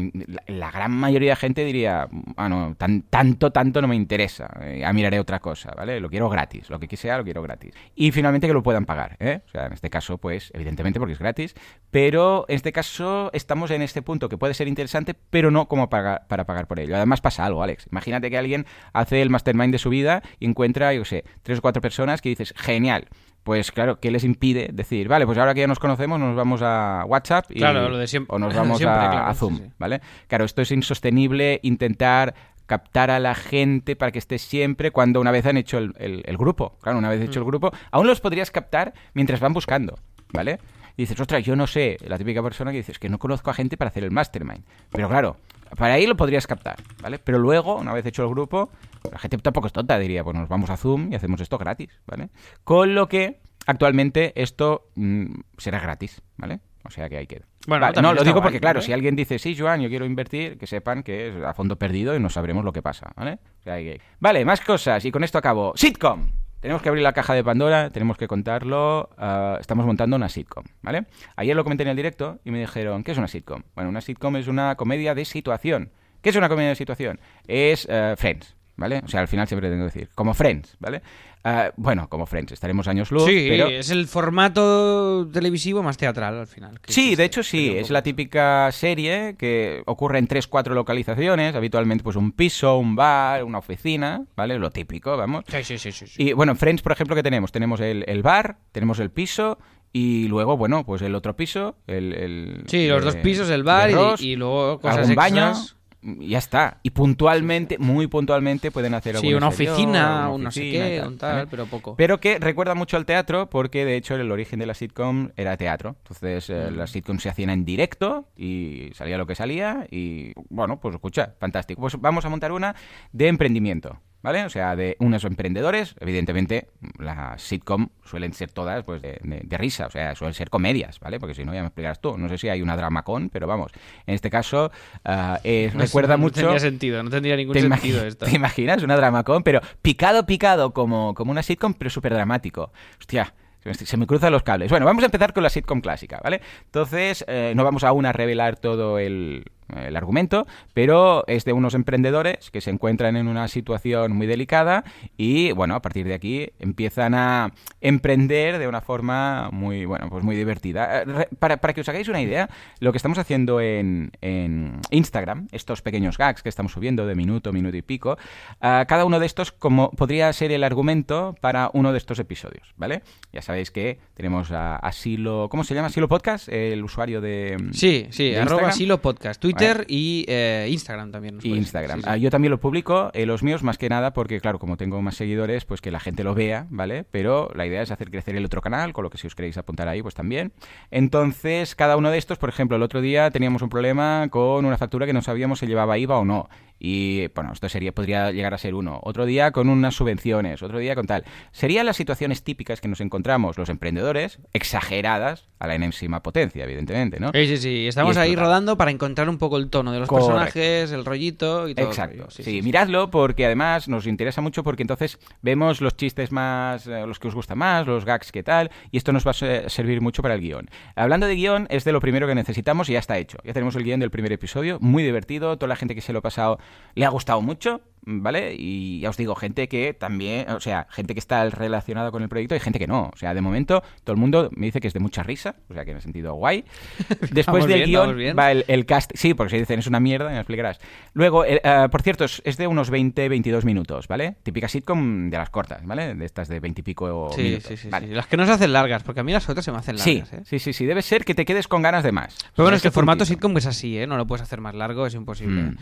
la, gran mayoría de gente diría, ah, no, tan, tanto, tanto no me interesa, eh, ya miraré otra cosa, ¿vale? Lo quiero gratis, lo que sea lo quiero gratis. Y finalmente que lo puedan pagar, ¿eh? O sea, en este caso, pues, evidentemente porque es gratis, pero en este caso estamos en este punto que puede ser interesante, pero no como para, para pagar por ello. Además pasa algo, Alex. Imagínate que alguien hace el mastermind de su vida y encuentra, yo sé, tres o cuatro personas que dices, genial, pues claro, ¿qué les impide decir, vale, pues ahora que ya nos conocemos nos vamos a WhatsApp y, claro, lo de siempre, o nos vamos a, Zoom, ¿vale? Claro, esto es insostenible intentar captar a la gente para que esté siempre cuando una vez han hecho el, el, grupo. Claro, una vez hecho el mm. grupo, aún los podrías captar mientras van buscando, ¿vale? Y dices, ostras, yo no sé, la típica persona que dices que no conozco a gente para hacer el mastermind. Pero claro, para ahí lo podrías captar, ¿vale? Pero luego, una vez hecho el grupo, la gente tampoco es tonta, diría, pues nos vamos a Zoom y hacemos esto gratis, ¿vale? Con lo que actualmente esto mm, será gratis, ¿vale? O sea que hay que... Bueno, no, lo digo porque, claro, si alguien dice, sí, Joan, yo quiero invertir, que sepan que es a fondo perdido y no sabremos lo que pasa, ¿vale? O sea, que... Vale, más cosas y con esto acabo. Sitcom. Tenemos que abrir la caja de Pandora, tenemos que contarlo. Ah, estamos montando una sitcom, ¿vale? Ayer lo comenté en el directo y me dijeron, ¿qué es una sitcom? Bueno, una sitcom es una comedia de situación. ¿Qué es una comedia de situación? Es eh, Friends, ¿vale? O sea, al final siempre tengo que decir, como Friends, ¿vale? Ah, bueno, como Friends, estaremos años luz. Sí, pero... es el formato televisivo más teatral al final. Sí, de hecho sí, es la típica serie que ocurre en tres, cuatro localizaciones, habitualmente pues un piso, un bar, una oficina, ¿vale? Lo típico, vamos. Sí, sí, sí. sí, Y bueno, Friends, por ejemplo, ¿qué tenemos? Tenemos el, el bar, tenemos el piso y luego, bueno, pues el otro piso, el... sí, los dos pisos, el bar y, luego cosas baño ya está. Y puntualmente, muy puntualmente, pueden hacer Sí, una oficina, un no sé qué, un tal, pero poco. Pero que recuerda mucho al teatro, porque de hecho el origen de la sitcom era teatro. Entonces, eh, mm. las sitcoms se hacían en directo y salía lo que salía. Y bueno, pues escucha, fantástico. Pues vamos a montar una de emprendimiento. ¿Vale? O sea, de unos emprendedores, evidentemente las sitcom suelen ser todas pues de, risa, o sea, suelen ser comedias, ¿vale? Porque si no, ya me explicarás tú. No sé si hay una dramacón, pero vamos, en este caso uh, recuerda mucho... No tendría sentido, no tendría ningún sentido esto. ¿Te imaginas? Una dramacón, pero picado, picado como, como una sitcom, pero súper dramático. Hostia, se me cruzan los cables. Bueno, vamos a empezar con la sitcom clásica, ¿vale? Entonces, eh, no vamos aún a revelar todo el, el argumento, pero es de unos emprendedores que se encuentran en una situación muy delicada y, bueno, a partir de aquí empiezan a emprender de una forma muy, bueno, pues muy divertida. Eh, para, que os hagáis una idea, lo que estamos haciendo en, Instagram, estos pequeños gags que estamos subiendo de minuto, minuto y pico, cada uno de estos como podría ser el argumento para uno de estos episodios, ¿vale? Ya sabéis que tenemos a Asilo, ¿cómo se llama? Asilo Podcast, el usuario de... Sí, sí, arroba Asilo Podcast, Twitter y eh, Instagram también. Instagram. Ah, yo también lo publico, eh, los míos más que nada porque, claro, como tengo más seguidores, pues que la gente lo vea, ¿vale? Pero la idea es hacer crecer el otro canal, con lo que si os queréis apuntar ahí, pues también. Entonces, cada uno de estos, por ejemplo, el otro día teníamos un problema con una factura que no sabíamos si llevaba IVA o no. Y bueno, esto sería, podría llegar a ser uno. Otro día con unas subvenciones, otro día con tal. Serían las situaciones típicas que nos encontramos los emprendedores, exageradas a la enésima potencia, evidentemente, ¿no? Sí, sí, sí. Estamos ahí rodando para encontrar un poco el tono de los personajes, el rollito y todo. Exacto. Sí, miradlo porque además nos interesa mucho porque entonces vemos los chistes más, eh, los que os gustan más, los gags que tal, y esto nos va a servir mucho para el guion. Hablando de guion, es de lo primero que necesitamos y ya está hecho. Ya tenemos el guion del primer episodio, muy divertido, toda la gente que se lo ha pasado le ha gustado mucho. ¿Vale? Y ya os digo, gente que también, o sea, gente que está relacionada con el proyecto y gente que no. O sea, de momento todo el mundo me dice que es de mucha risa, o sea, que en el sentido guay. Después del guion va el, cast, sí, porque si dicen es una mierda, me explicarás. Luego, eh, por cierto, es, de unos 20-22 minutos, ¿vale? Típica sitcom de las cortas, ¿vale? De estas de 20 y pico sí, minutos. Sí, sí, sí, Las que no se hacen largas, porque a mí las otras se me hacen largas, ¿eh? Sí, sí, sí, debe ser que te quedes con ganas de más. Pero bueno, es que el formato sitcom es así, ¿eh? No lo puedes hacer más largo, es imposible. Mm.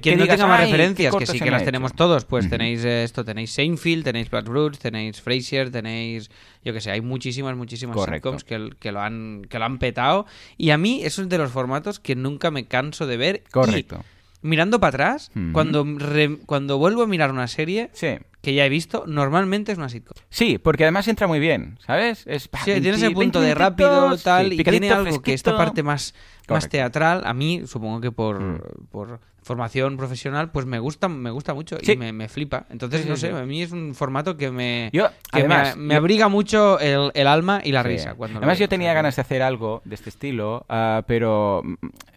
Quien, no tenga más referencias, que sí que las tenemos todos, pues tenéis esto, tenéis Seinfeld, tenéis Bad Roots, tenéis Frasier, tenéis, yo que sé, hay muchísimas, muchísimas sitcoms que, que, lo han, que lo han petado. Y a mí es uno de los formatos que nunca me canso de ver. Correcto. mirando para atrás, cuando, cuando vuelvo a mirar una serie, que ya he visto, normalmente es una sitcom. Sí, porque además entra muy bien, ¿sabes? Es, Sí, tiene ese 20, punto de 20 rápido tal y tiene algo que esta parte más, más teatral, a mí supongo que por, Mm. por formación profesional, pues me gusta, me gusta mucho Sí. y me, me flipa. Entonces, Sí, no sé, a mí es un formato que me, Yo, que además, me, me yo- abriga mucho el, el alma y la risa. Cuando Además, yo tenía ganas de hacer algo de este estilo, ah, pero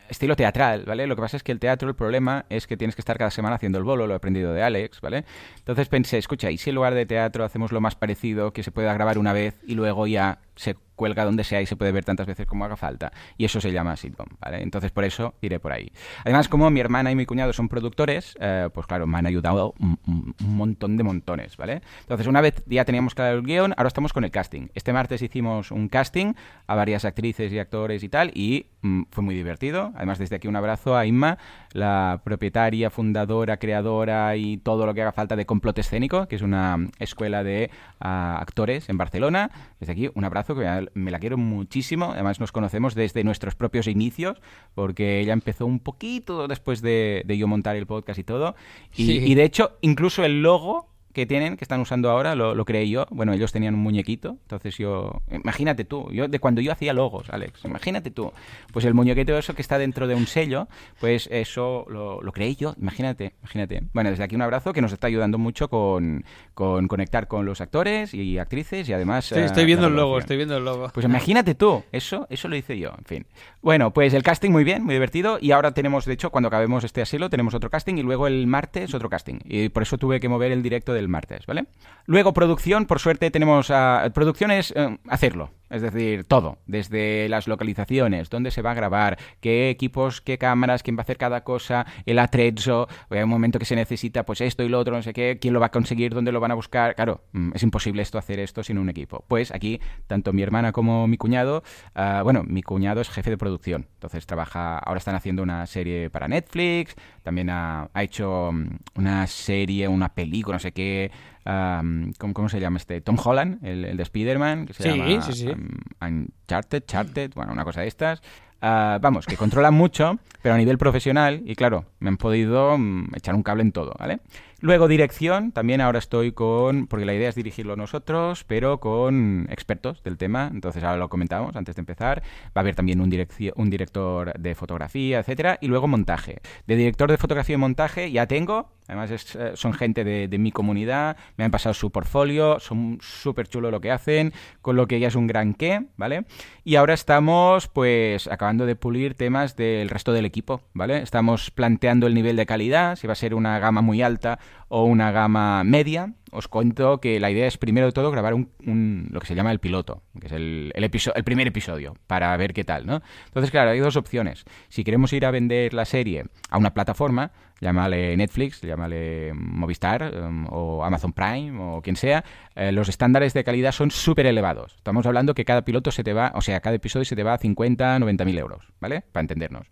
estilo teatral, ¿vale? Lo que pasa es que el teatro, el problema es que tienes que estar cada semana haciendo el bolo, lo he aprendido de Alex, ¿vale? Entonces pensé, escucha, ¿y si en lugar de teatro hacemos lo más parecido, que se pueda grabar una vez y luego ya se cuelga donde sea y se puede ver tantas veces como haga falta? Y eso se llama sitcom, ¿vale? Entonces por eso iré por ahí. Además, como mi hermana y mi cuñado son productores, eh, pues claro, me han ayudado un, montón de montones, ¿vale? Entonces, una vez ya teníamos claro el guion, ahora estamos con el casting. Este martes hicimos un casting a varias actrices y actores y tal, y mm, fue muy divertido. Además, desde aquí un abrazo a Inma, la propietaria, fundadora, creadora y todo lo que haga falta de Complot Escénico, que es una escuela de ah, actores en Barcelona. Desde aquí un abrazo, que me- la quiero muchísimo. Además, nos conocemos desde nuestros propios inicios, porque ella empezó un poquito después de, de yo montar el podcast y todo. Y, Sí. y de hecho, incluso el logo que tienen, que están usando ahora, lo, lo creé yo. Bueno, ellos tenían un muñequito, entonces yo... Imagínate tú, yo de cuando yo hacía logos, Alex, imagínate tú. Pues el muñequito eso que está dentro de un sello, pues eso lo, lo creé yo, imagínate, imagínate. Bueno, desde aquí un abrazo que nos está ayudando mucho con, con conectar con los actores y actrices y además... Estoy, eh, estoy viendo el logo, estoy viendo el logo. Pues imagínate tú, eso, eso lo hice yo, en fin. Bueno, pues el casting muy bien, muy divertido y ahora tenemos, de hecho, cuando acabemos este asilo, tenemos otro casting y luego el martes otro casting. Y por eso tuve que mover el directo del martes, ¿vale? Luego producción, por suerte tenemos... a producción es eh, hacerlo, es decir, todo, desde las localizaciones, dónde se va a grabar, qué equipos, qué cámaras, quién va a hacer cada cosa, el atrezzo, hay un momento que se necesita pues esto y lo otro, no sé qué, quién lo va a conseguir, dónde lo van a buscar. Claro, mm, es imposible esto hacer esto sin un equipo. Pues aquí, tanto mi hermana como mi cuñado, ah, bueno, mi cuñado es jefe de producción, entonces trabaja, ahora están haciendo una serie para Netflix, también ha, ha hecho mm, una serie, una película, no sé qué, am, ¿cómo, cómo se llama este? Tom Holland, el, el de Spider-Man, que se Sí, llama sí, sí. am, Uncharted, Charted, bueno, una cosa de estas. Ah, vamos, que controlan mucho, pero a nivel profesional, y claro, me han podido mm, echar un cable en todo, ¿vale? Luego dirección, también ahora estoy con, porque la idea es dirigirlo nosotros, pero con expertos del tema, entonces ahora lo comentamos antes de empezar, va a haber también un, un director de fotografía, etcétera, y luego montaje. De director de fotografía y montaje ya tengo, además eh, son gente de, de mi comunidad, me han pasado su portfolio, son súper chulo lo que hacen, con lo que ya es un gran qué, ¿vale? Y ahora estamos pues acabando de pulir temas del resto del equipo, ¿vale? Estamos planteando el nivel de calidad, si va a ser una gama muy alta o una gama media. Os cuento que la idea es primero de todo grabar un, un- lo que se llama el piloto, que es el, el, el primer episodio, para ver qué tal, ¿no? Entonces, claro, hay dos opciones. Si queremos ir a vender la serie a una plataforma, llámale Netflix, llámale Movistar um, o Amazon Prime o quien sea, eh, los estándares de calidad son súper elevados. Estamos hablando que cada piloto se te va, o sea, cada episodio se te va a 50, 90 mil euros, ¿vale? Para entendernos.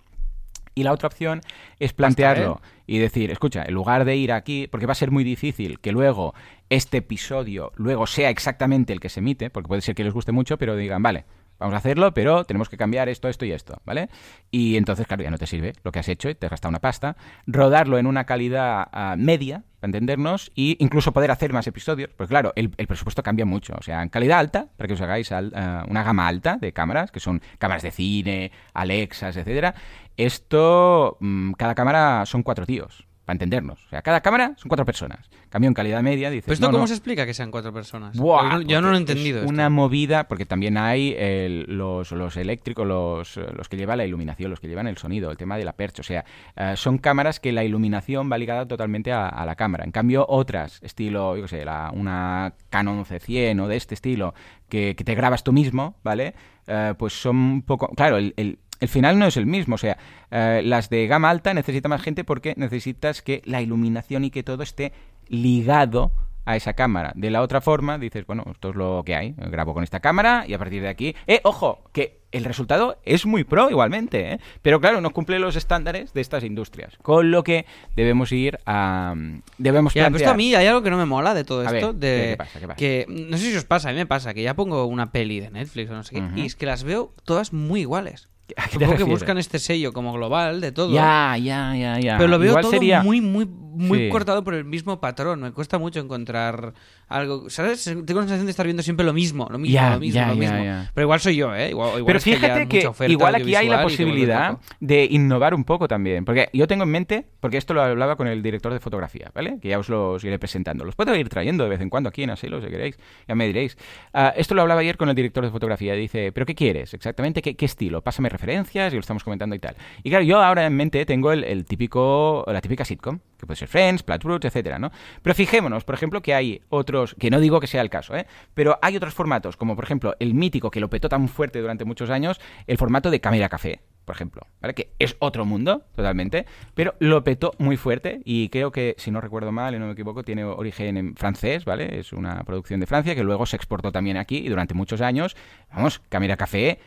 Y la otra opción es plantearlo y decir, escucha, en lugar de ir aquí, porque va a ser muy difícil que luego este episodio luego sea exactamente el que se emite, porque puede ser que les guste mucho, pero digan, vale, vamos a hacerlo, pero tenemos que cambiar esto, esto y esto, ¿vale? Y entonces, claro, ya no te sirve lo que has hecho y te has gastado una pasta. Rodarlo en una calidad ah, media, para entendernos, e incluso poder hacer más episodios, porque claro, el, presupuesto cambia mucho. O sea, en calidad alta, para que os hagáis al- ah, una gama alta de cámaras, que son cámaras de cine, Alexas, etcétera, esto, mm, cada cámara son cuatro tíos. Para entendernos. O sea, cada cámara son cuatro personas. Cambio en calidad media, dices. ¿Pero esto no, cómo no, se explica que sean cuatro personas? Buah, no- yo no lo he entendido. Es una movida, porque también hay el- los, los eléctricos, los, los que llevan la iluminación, los que llevan el sonido, el tema de la percha. O sea, eh, son cámaras que la iluminación va ligada totalmente a, a la cámara. En cambio, otras, estilo, yo qué sé, la- una Canon C100 o de este estilo, que, que te grabas tú mismo, ¿vale? Eh, pues son un poco. Claro, el- el, el final no es el mismo. O sea, eh, las de gama alta necesita más gente porque necesitas que la iluminación y que todo esté ligado a esa cámara. De la otra forma, dices, bueno, esto es lo que hay. Grabo con esta cámara y a partir de aquí. ¡Eh, ojo! Que el resultado es muy pro igualmente, ¿eh? Pero claro, no cumple los estándares de estas industrias. Con lo que debemos ir a. Debemos Ya, pero esto plantear- a mí hay algo que no me mola de todo A esto. ver, de ¿qué- pasa, qué pasa? que no sé si os pasa, a mí me pasa que ya pongo una peli de Netflix o no sé qué y es que las veo todas muy iguales. ¿A qué te Supongo que buscan este sello como global de todo. Ya, ya, ya, ya. Pero lo veo Igual todo sería... muy, muy, muy Sí. cortado por el mismo patrón. Me cuesta mucho encontrar algo. ¿Sabes? Tengo la sensación de estar viendo siempre lo mismo, lo mismo, Ya, lo mismo, ya, lo mismo. ya. Pero igual soy yo, ¿eh? Igual, igual Pero es que fíjate que, oferta igual aquí hay la posibilidad de innovar un poco también. Porque yo tengo en mente, porque esto lo hablaba con el director de fotografía, ¿vale? Que ya os los iré presentando. Los puedo ir trayendo de vez en cuando aquí en Asilo, si queréis. Ya me diréis. Ah, esto lo hablaba ayer con el director de fotografía. Dice, ¿pero qué quieres exactamente? ¿Qué, qué estilo? Pásame referencias y lo estamos comentando y tal. Y claro, yo ahora en mente tengo el, el típico, la típica sitcom, que puede ser Friends, Plat Roots, etcétera, ¿no? Pero fijémonos, por ejemplo, que hay otros, que no digo que sea el caso, ¿eh? Pero hay otros formatos, como por ejemplo el mítico que lo petó tan fuerte durante muchos años, el formato de cámara café, por ejemplo, ¿vale? Que es otro mundo, totalmente, pero lo petó muy fuerte y creo que, si no recuerdo mal y no me equivoco, tiene origen en francés, ¿vale? Es una producción de Francia que luego se exportó también aquí y durante muchos años, vamos, cámara café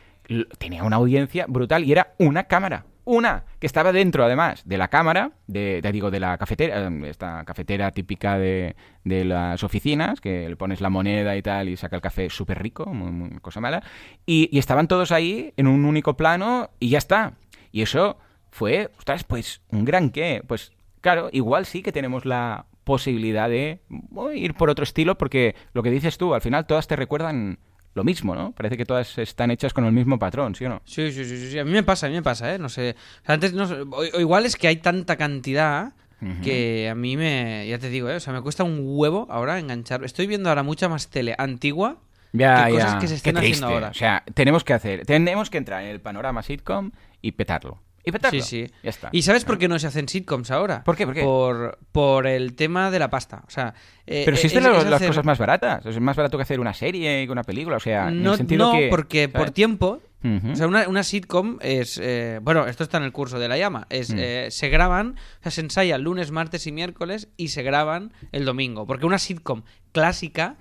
tenía una audiencia brutal y era una cámara. Una que estaba dentro, además, de la cámara, de, de- digo, de la cafetera, eh, esta cafetera típica de, de las oficinas, que le pones la moneda y tal y saca el café súper rico, muy, cosa mala. Y, y estaban todos ahí en un único plano y ya está. Y eso fue, ostras, pues un gran qué. Pues claro, igual sí que tenemos la posibilidad de ir por otro estilo, porque lo que dices tú, al final todas te recuerdan lo mismo, ¿no? Parece que todas están hechas con el mismo patrón, ¿sí o no? Sí, sí, sí, sí. A mí me pasa, a mí me pasa, ¿eh? No sé. O sea, antes, no sé, o, o igual es que hay tanta cantidad que a mí me. Ya te digo, ¿eh? O sea, me cuesta un huevo ahora enganchar. Estoy viendo ahora mucha más tele antigua Ya, que cosas ya. que se Qué estén haciendo ahora. O sea, tenemos que hacer, tenemos que entrar en el panorama sitcom y petarlo. Y petarlo. Sí, sí. Ya está. ¿Y sabes por qué no se hacen sitcoms ahora? ¿Por qué? ¿Por qué? Por, por el tema de la pasta. O sea. eh, Pero si es- es de lo- es las hacer- cosas más baratas. Es más barato que hacer una serie que una película. O sea, en No, el sentido no, que. porque por tiempo. O sea, una, una sitcom es. eh, bueno, esto está en el curso de la llama. Es, Mm. eh, se graban, o sea, se ensayan lunes, martes y miércoles y se graban el domingo. Porque una sitcom clásica.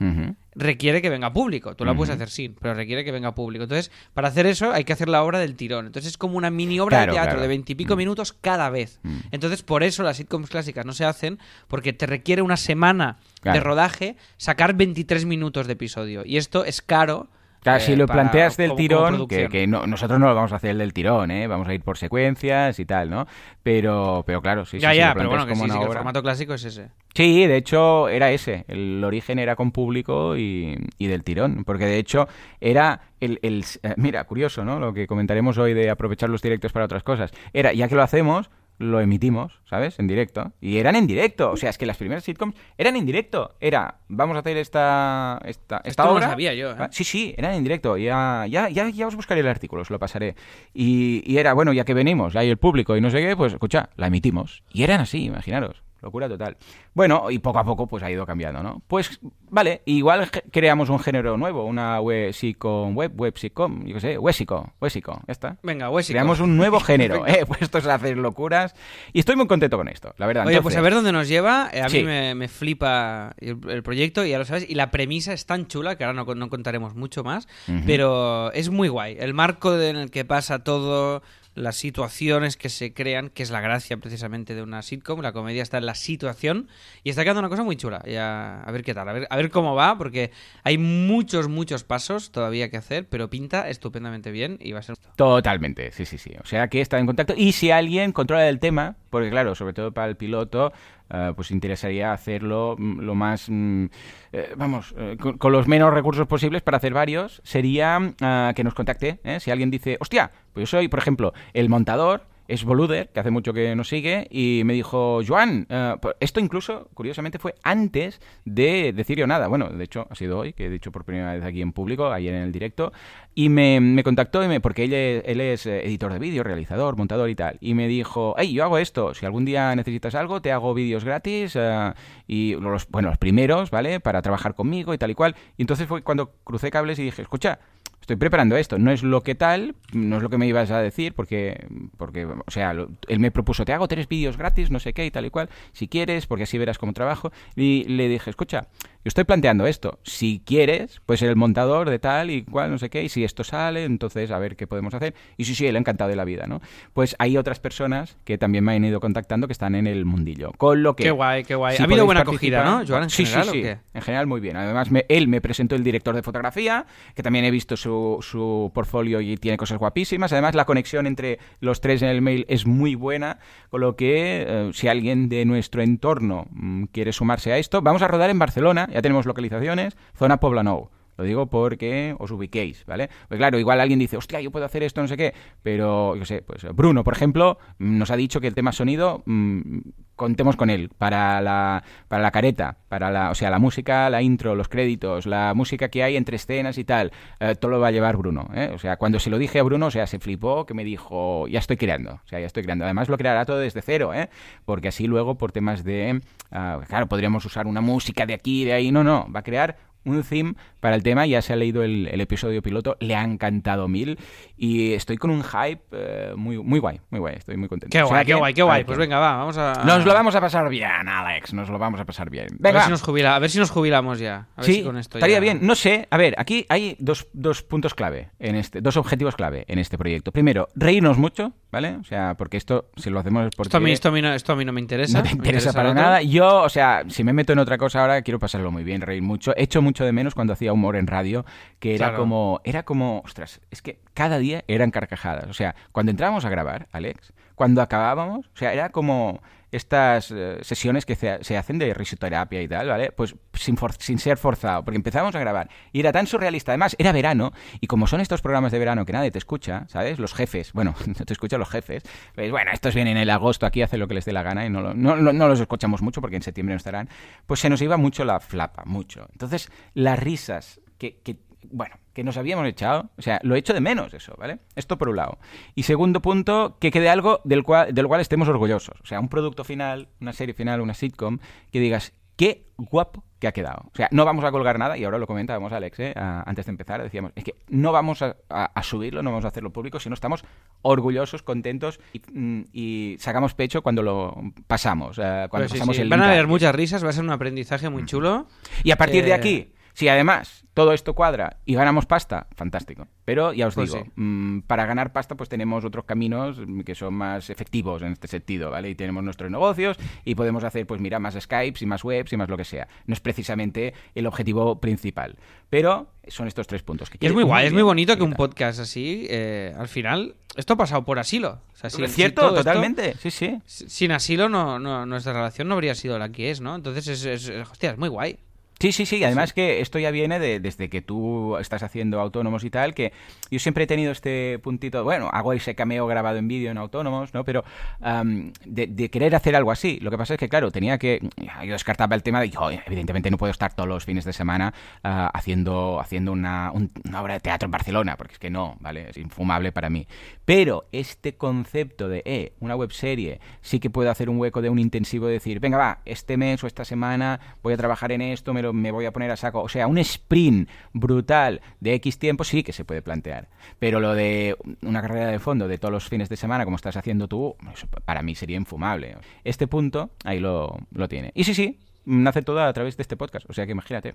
Requiere que venga público. Tú la puedes hacer sin, pero requiere que venga público. Entonces, para hacer eso hay que hacer la obra del tirón. Entonces es como una mini obra Claro, de teatro claro. de veintipico Mm. minutos cada vez. Mm. Entonces, por eso las sitcoms clásicas no se hacen, porque te requiere una semana de rodaje sacar 23 minutos de episodio. Y esto es caro. Claro, eh, si lo para- planteas del como- como tirón, que, que no, nosotros no lo vamos a hacer del tirón, ¿eh? Vamos a ir por secuencias y tal, ¿no? Pero, pero claro, sí, sí, ya, si ya, lo pero bueno, que como sí, sí, que el formato clásico es ese. Sí, de hecho era ese. El origen era con público y, y del tirón. Porque de hecho era el, el- eh, Mira, curioso, ¿no? Lo que comentaremos hoy de aprovechar los directos para otras cosas. Era, ya que lo hacemos, lo emitimos, ¿sabes? En directo. Y eran en directo. O sea, es que las primeras sitcoms eran en directo. Era, vamos a hacer esta, esta, esta no lo obra. sabía yo, ¿eh? Sí, sí, eran en directo. Ya, ya, ya, ya os buscaré el artículo, os lo pasaré. Y, y era, bueno, ya que venimos, ya hay el público y no sé qué, pues escucha, la emitimos. Y eran así, imaginaros. Locura total. Bueno, y poco a poco pues ha ido cambiando, ¿no? Pues vale, igual creamos un género nuevo, una web sitcom, web, web sitcom, yo qué sé, wesico, wesico, ya está. Venga, Wesico. Creamos un nuevo género, eh, puestos a hacer locuras. Y estoy muy contento con esto, la verdad. Oye, pues a ver dónde nos lleva. Eh, A Sí. mí me, me flipa el, el proyecto, y ya lo sabes. Y la premisa es tan chula que ahora no, no contaremos mucho más. Pero es muy guay. El marco en el que pasa todo, las situaciones que se crean, que es la gracia precisamente de una sitcom. La comedia está en la situación. Y está quedando una cosa muy chula. Ya, a ver qué tal, a ver, a ver cómo va, porque hay muchos, muchos pasos todavía que hacer, pero pinta estupendamente bien y va a ser. Totalmente, sí, sí, sí. O sea que está en contacto. Y si alguien controla el tema, porque claro, sobre todo para el piloto, eh, pues interesaría hacerlo mm, lo más, mm, eh, vamos, eh, con, los menos recursos posibles para hacer varios, sería ah, que nos contacte. ¿eh? Si alguien dice, hostia, pues yo soy, por ejemplo, el montador. Es Boluder, que hace mucho que nos sigue, y me dijo, Joan, pues esto incluso, curiosamente, fue antes de decir yo nada. Bueno, de hecho, ha sido hoy, que he dicho por primera vez aquí en público, ayer en el directo, y me, contactó, y me, porque él es, eh, editor de vídeo, realizador, montador y tal, y me dijo, hey, yo hago esto, si algún día necesitas algo, te hago vídeos gratis, eh, y los, bueno, los primeros, ¿vale? Para trabajar conmigo y tal y cual. Y entonces fue cuando crucé cables y dije, escucha, estoy preparando esto, no es lo que tal, no es lo que me ibas a decir, porque, porque o sea, lo- él me propuso, te hago tres vídeos gratis, no sé qué y tal y cual, si quieres, porque así verás cómo trabajo. Y le dije, escucha, yo estoy planteando esto. Si quieres, pues ser el montador de tal y cual, no sé qué, y si esto sale, entonces a ver qué podemos hacer. Y sí, sí, él ha encantado de la vida, ¿no? Pues hay otras personas que también me han ido contactando que están en el mundillo. Con lo que... Qué guay, qué guay. si ha habido buena acogida, ¿no, Joan, en sí, general, sí, o sí. qué? En general, muy bien. Además, me- él me presentó el director de fotografía, que también he visto su, su portfolio y tiene cosas guapísimas. Además, la conexión entre los tres en el mail es muy buena, con lo que eh, si alguien de nuestro entorno mm, quiere sumarse a esto, vamos a rodar en Barcelona, ya tenemos localizaciones, zona Poblenou. Lo digo porque os ubiquéis, ¿vale? Pues claro, igual alguien dice, hostia, yo puedo hacer esto, no sé qué, pero, yo sé, pues Bruno, por ejemplo, mm, nos ha dicho que el tema sonido, mm, contemos con él para la, para la careta, para la, o sea, la música, la intro, los créditos, la música que hay entre escenas y tal, eh, todo lo va a llevar Bruno, ¿eh? O sea, cuando se lo dije a Bruno, o sea, se flipó, que me dijo, ya estoy creando, o sea, ya estoy creando. Además lo creará todo desde cero, ¿eh? Porque así luego, por temas de, ah, claro, podríamos usar una música de aquí, de ahí, no, no, va a crear un theme para el tema, ya se ha leído el, el episodio piloto, le ha encantado mil y estoy con un hype eh, muy, muy guay, muy guay, estoy muy contento. Qué O sea guay, qué que- guay, qué guay. Pues qué- venga, va, vamos a... Nos lo vamos a pasar bien, Alex, nos lo vamos a pasar bien. A ver, Venga, si nos jubila, a ver si nos jubilamos ya. A ver sí, si con esto estaría ya- bien. No sé, a ver, aquí hay dos, dos puntos clave en este, dos objetivos clave en este proyecto. Primero, reírnos mucho, ¿vale? O sea, porque esto, si lo hacemos es porque Esto a, mí, esto, a mí no, esto a mí no me interesa. no te me interesa para nada. Yo, o sea, si me meto en otra cosa ahora, quiero pasarlo muy bien, reír mucho. Echo mucho de menos cuando hacía humor en radio, que era Claro. como, era como, ostras, es que cada día eran carcajadas. O sea, cuando entrábamos a grabar, Alex, cuando acabábamos, o sea, era como estas eh, sesiones que se, se hacen de risoterapia y tal, ¿vale? Pues sin, for- sin ser forzado, porque empezábamos a grabar y era tan surrealista. Además, era verano y como son estos programas de verano que nadie te escucha, ¿sabes? Los jefes, bueno, no te escuchan los jefes, pues bueno, estos vienen en el agosto aquí, hacen lo que les dé la gana y no, lo- no, no- no los escuchamos mucho porque en septiembre no estarán, pues se nos iba mucho la flapa, mucho. Entonces, las risas que, que bueno, que nos habíamos echado, o sea, lo echo de menos eso, ¿vale? Esto por un lado. Y segundo punto, que quede algo del cual, del cual estemos orgullosos. O sea, un producto final, una serie final, una sitcom, que digas, qué guapo que ha quedado. O sea, no vamos a colgar nada, y ahora lo comentábamos Alex, ¿eh? A- antes de empezar, decíamos, es que no vamos a, a- a subirlo, no vamos a hacerlo público, sino estamos orgullosos, contentos y, mm, y sacamos pecho cuando lo pasamos, eh, cuando Pues pasamos sí. el Van a haber muchas risas, va a ser un aprendizaje muy chulo. Y a partir de Eh, aquí, si además todo esto cuadra y ganamos pasta, fantástico. Pero ya os Pues digo, sí. mm, para ganar pasta pues tenemos otros caminos que son más efectivos en este sentido, ¿vale? Y tenemos nuestros negocios y podemos hacer pues mira más Skypes y más webs y más lo que sea. No es precisamente el objetivo principal, pero son estos tres puntos. Que es muy guay, es muy bonito que un podcast así, eh, al final, esto ha pasado por asilo. O sea, sin- Es sin cierto, esto- totalmente, sí, sí. sin asilo no, no- nuestra relación no habría sido la que es, ¿no? Entonces es, es- hostia, es muy guay. Sí, sí, sí. Además que esto ya viene de- desde que tú estás haciendo autónomos y tal, que yo siempre he tenido este puntito, bueno, hago ese cameo grabado en vídeo en autónomos, ¿no? Pero am, de, de querer hacer algo así. Lo que pasa es que, claro, tenía que... Yo descartaba el tema de, yo, evidentemente no puedo estar todos los fines de semana ah, haciendo, haciendo una, un- una obra de teatro en Barcelona, porque es que no, ¿vale? Es infumable para mí. Pero este concepto de, eh, una webserie, sí que puedo hacer un hueco de un intensivo de decir, venga, va, este mes o esta semana voy a trabajar en esto, me, lo- me voy a poner a saco. O sea, un sprint brutal de X tiempo sí que se puede plantear. Pero lo de una carrera de fondo de todos los fines de semana, como estás haciendo tú, para mí sería infumable. Este punto, ahí lo, lo tiene. Y sí, sí, nace todo a través de este podcast. O sea que imagínate.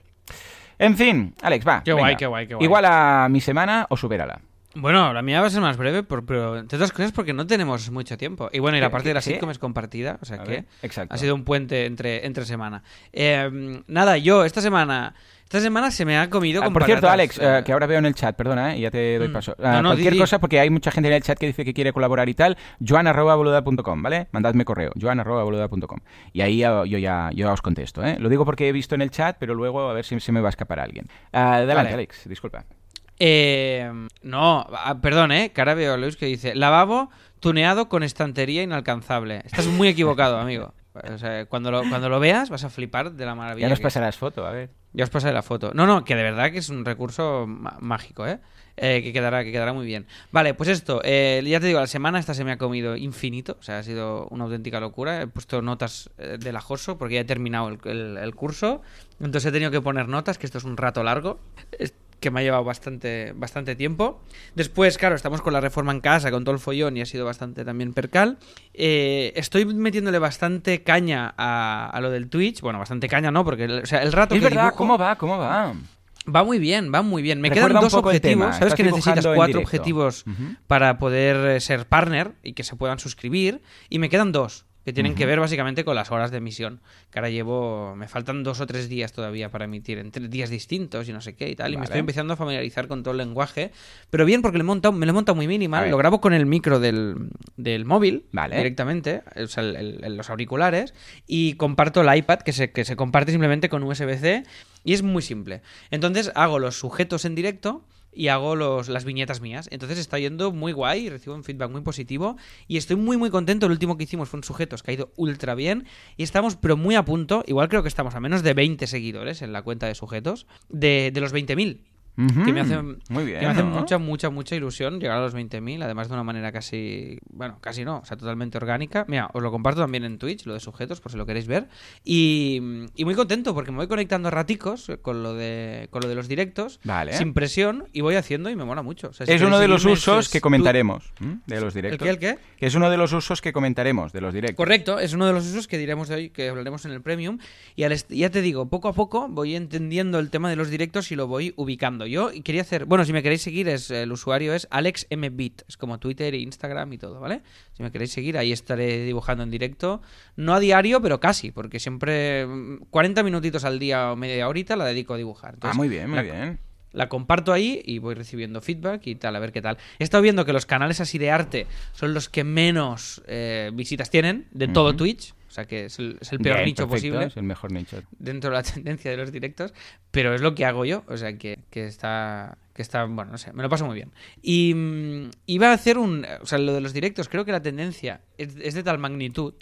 En fin, Alex, va. Qué guay, qué guay, qué guay. Igual a mi semana o supérala. Bueno, la mía va a ser más breve, por- pero entre otras cosas porque no tenemos mucho tiempo. Y bueno, y la ¿Qué- parte de la sitcom es compartida, o sea A que ver, ha sido un puente entre, entre semana. Eh, nada, yo esta semana... Esta semana se me ha comido Ah, con por cierto, patatas, Alex, eh, que ahora veo en el chat, perdona, eh, ya te doy Mm. paso. No, Ah, no, cualquier di, cosa, porque hay mucha gente en el chat que dice que quiere colaborar y tal, joan.boluda.com, ¿vale? Mandadme correo, joan.boluda.com. Y ahí ah, yo ya, yo ya os contesto, ¿eh? Lo digo porque he visto en el chat, pero luego a ver si se me va a escapar alguien. Ah, adelante, Vale. Alex, disculpa. Eh, no, ah, perdón, eh, que ahora veo a Luis que dice lavabo tuneado con estantería inalcanzable. Estás muy equivocado, amigo. O sea, cuando lo, cuando lo veas vas a flipar de la maravilla. Ya nos que- pasarás foto, a ver. Ya os pasaré la foto. No, no, que de verdad que es un recurso mágico, ¿eh? Eh, que, quedará, que quedará muy bien. Vale, pues esto, eh, ya te digo, la semana esta se me ha comido infinito, o sea, ha sido una auténtica locura. He puesto notas eh, del ajoso porque ya he terminado el, el- el curso, entonces he tenido que poner notas, que esto es un rato largo. Que me ha llevado bastante, bastante tiempo. Después, claro, estamos con la reforma en casa, con todo el follón y ha sido bastante también percal. Eh, estoy metiéndole bastante caña a, a, lo del Twitch. Bueno, bastante caña no, porque o sea, el rato es que verdad, dibujo, ¿cómo va? ¿Cómo va? Va muy bien, va muy bien. Me Recuerda quedan dos objetivos. Sabes que necesitas cuatro objetivos para poder eh, ser partner y que se puedan suscribir. Y me quedan dos, que tienen que ver básicamente con las horas de emisión. Que ahora llevo. Me faltan dos o tres días todavía para emitir en tres días distintos y no sé qué y tal. Y me estoy empezando a familiarizar con todo el lenguaje. Pero bien, porque le me lo he montado muy minimal. Lo grabo con el micro del, del móvil Vale. directamente, o sea, el- los auriculares. Y comparto el iPad, que se, que se comparte simplemente con USB-C. Y es muy simple. Entonces hago los sujetos en directo y hago los, las viñetas mías. Entonces está yendo muy guay recibo un feedback muy positivo. Y estoy muy, muy contento. El último que hicimos fue un sujetos que ha ido ultra bien. Y estamos, pero muy a punto. Igual creo que estamos a menos de 20 seguidores en la cuenta de sujetos. De, de los 20.000. Que me hace, Muy bien. que me hace ¿no? mucha, mucha, mucha ilusión llegar a los 20.000, además de una manera casi, bueno, casi no, o sea, totalmente orgánica. Mira, os lo comparto también en Twitch, lo de sujetos, por si lo queréis ver. Y, y muy contento porque me voy conectando a raticos con lo de, con lo de los directos, Vale. sin presión, y voy haciendo y me mola mucho. O sea, si Es uno de los usos que comentaremos de los ¿El directos. qué, el qué? Que es uno de los usos que comentaremos de los directos. Correcto, es uno de los usos que diremos de hoy, que hablaremos en el Premium. Y al ya te digo, poco a poco voy entendiendo el tema de los directos y lo voy ubicando. Yo quería hacer, bueno, si me queréis seguir, es el usuario es AlexMBit, es como Twitter, e Instagram y todo, ¿vale? Si me queréis seguir, ahí estaré dibujando en directo. No a diario, pero casi, porque siempre mm, 40 minutitos al día o media horita la dedico a dibujar. Ah, muy bien, muy la- bien. la comparto ahí y voy recibiendo feedback y tal, a ver qué tal. He estado viendo que los canales así de arte son los que menos eh, visitas tienen de todo. Twitch. O sea que es el, es el peor Bien, nicho perfecto, posible Es el mejor nicho. dentro de la tendencia de los directos. Pero es lo que hago yo. O sea que, que está. Que está. Bueno, no sé, me lo paso muy bien. Y mm, iba a hacer un. O sea, lo de los directos, creo que la tendencia es, es de tal magnitud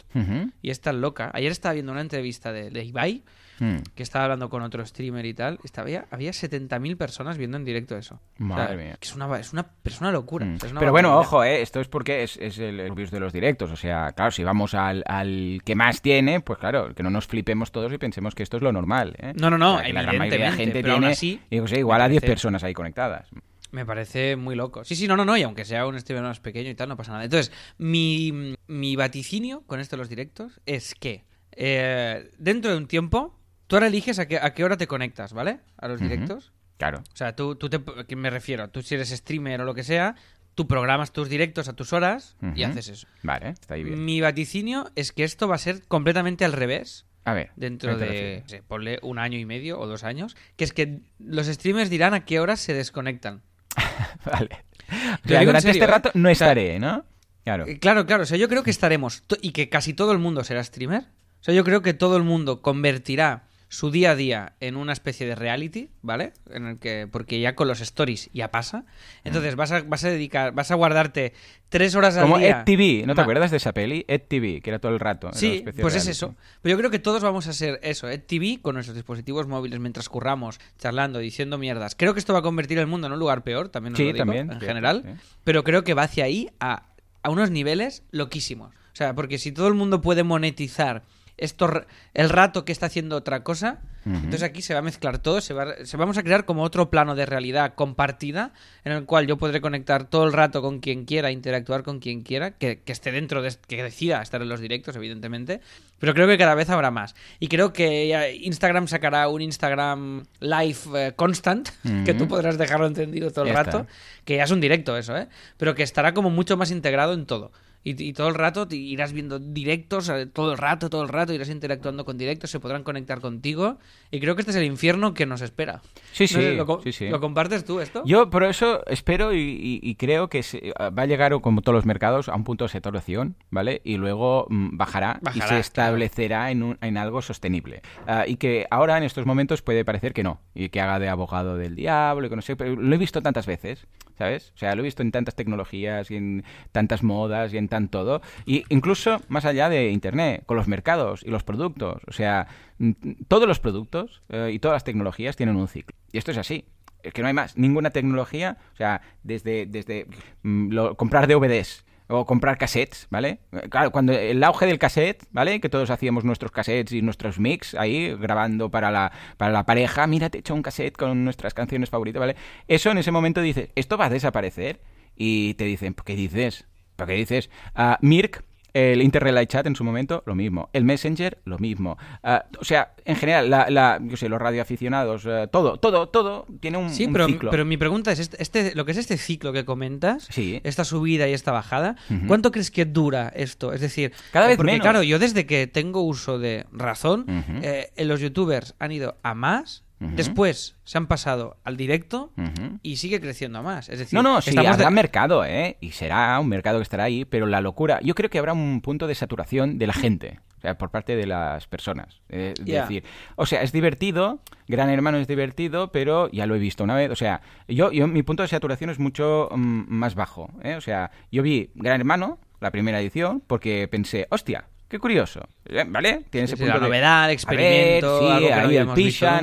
y es tan loca. Ayer estaba viendo una entrevista de, de Ibai Mm. que estaba hablando con otro streamer y tal, estaba, había, había 70.000 personas viendo en directo eso. Madre mía. que es una, es una, es una locura. Mm. o sea, es una Pero bueno, ojo, eh, esto es porque es, es el, el virus de los directos. O sea, claro, si vamos al, al que más tiene, pues claro, que no nos flipemos todos y pensemos que esto es lo normal. ¿eh? No, no, no, O sea, que la gran mayoría de gente tiene, así, sé, igual a me 10 parece- personas ahí conectadas. Me parece muy loco. Sí, sí, no, no, no. Y aunque sea un streamer más pequeño y tal, no pasa nada. Entonces, mi, mi vaticinio con esto de los directos es que eh, dentro de un tiempo, tú ahora eliges a qué, a qué hora te conectas, ¿vale? A los directos. Claro. O sea, tú, tú te, ¿qué me refiero? Tú si eres streamer o lo que sea, tú programas tus directos a tus horas y haces eso. Vale, está ahí bien. Mi vaticinio es que esto va a ser completamente al revés A ver. dentro ¿a qué te de, no sé, ponle un año y medio o dos años, que es que los streamers dirán a qué horas se desconectan. Vale. O Te sea, lo digo en durante serio, este ¿eh? rato no O sea, estaré, ¿no? Claro. Eh, Claro, claro. O sea, yo creo que estaremos. Y que casi todo el mundo será streamer. O sea, yo creo que todo el mundo convertirá su día a día en una especie de reality, ¿vale? En el que. Porque ya con los stories ya pasa. Entonces vas a, vas a dedicar. Vas a guardarte tres horas al Como día. Ed TV, ¿no te Ma- acuerdas de esa peli? Ed TV, que era todo el rato. Sí, pues es eso. Pero yo creo que todos vamos a ser eso, Ed TV con nuestros dispositivos móviles mientras curramos, charlando, diciendo mierdas. Creo que esto va a convertir el mundo en un lugar peor, también os Sí, lo digo, también, en general. sí. Pero creo que va hacia ahí a, a unos niveles loquísimos. O sea, porque si todo el mundo puede monetizar esto, el rato que está haciendo otra cosa, entonces aquí se va a mezclar todo, se, va, se vamos a crear como otro plano de realidad compartida en el cual yo podré conectar todo el rato con quien quiera, interactuar con quien quiera, que, que esté dentro de, que decida estar en los directos, evidentemente, pero creo que cada vez habrá más. Y creo que Instagram sacará un Instagram live eh, constant, que tú podrás dejarlo encendido todo el Ya rato, está. que ya es un directo eso, ¿eh? Pero que estará como mucho más integrado en todo. Y, y todo el rato irás viendo directos, eh, todo el rato, todo el rato, irás interactuando con directos, se podrán conectar contigo. Y creo que este es el infierno que nos espera. Sí, No sí, sé, ¿lo, sí, sí. ¿Lo compartes tú esto? Yo por eso espero y, y- y creo que se- va a llegar, como todos los mercados, a un punto de saturación, ¿vale? Y luego mm, bajará, y Bajará, se establecerá en, un- en algo sostenible. Ah, y que ahora, en estos momentos, puede parecer que no, y que haga de abogado del diablo, y que no sé, pero lo he visto tantas veces, ¿sabes? O sea, lo he visto en tantas tecnologías, y en tantas modas, y en todo, y incluso más allá de Internet, con los mercados y los productos. O sea, mm, todos los productos eh, y todas las tecnologías tienen un ciclo. Y esto es así. Es que no hay más. Ninguna tecnología, o sea, desde, desde mm, lo- comprar DVDs o comprar cassettes, ¿vale? Claro, cuando el auge del cassette, ¿vale? Que todos hacíamos nuestros cassettes y nuestros mix ahí grabando para la, para la pareja, mira, te he hecho un cassette con nuestras canciones favoritas, ¿vale? Eso en ese momento dices, esto va a desaparecer y te dicen, ¿qué dices? ¿Pero qué dices? Ah, Mirk el Interrelay Chat en su momento, lo mismo. El Messenger, lo mismo. Ah, o sea, en general, la, la- yo sé, los radioaficionados, eh, todo, todo, todo tiene un, Sí, un pero, ciclo. pero mi pregunta es, este, este- lo que es este ciclo que comentas, Sí. esta subida y esta bajada. ¿cuánto crees que dura esto? Es decir, Cada vez porque menos. claro, yo desde que tengo uso de razón, eh, los youtubers han ido a más, Después se han pasado al directo y sigue creciendo a más. Es decir, No, no, sí, habrá de- mercado, ¿eh? Y será un mercado que estará ahí, pero la locura, yo creo que habrá un punto de saturación de la gente, o sea, por parte de las personas. Eh, Es Ya. decir, o sea, es divertido, Gran Hermano es divertido, pero ya lo he visto una vez, o sea, yo, yo mi punto de saturación es mucho mm, más bajo, ¿eh? O sea, yo vi Gran Hermano, la primera edición, porque pensé, hostia, qué curioso. ¿vale? Tiene ese Sí, punto la de- novedad, el experimento, ver, sí, algo que no ahí el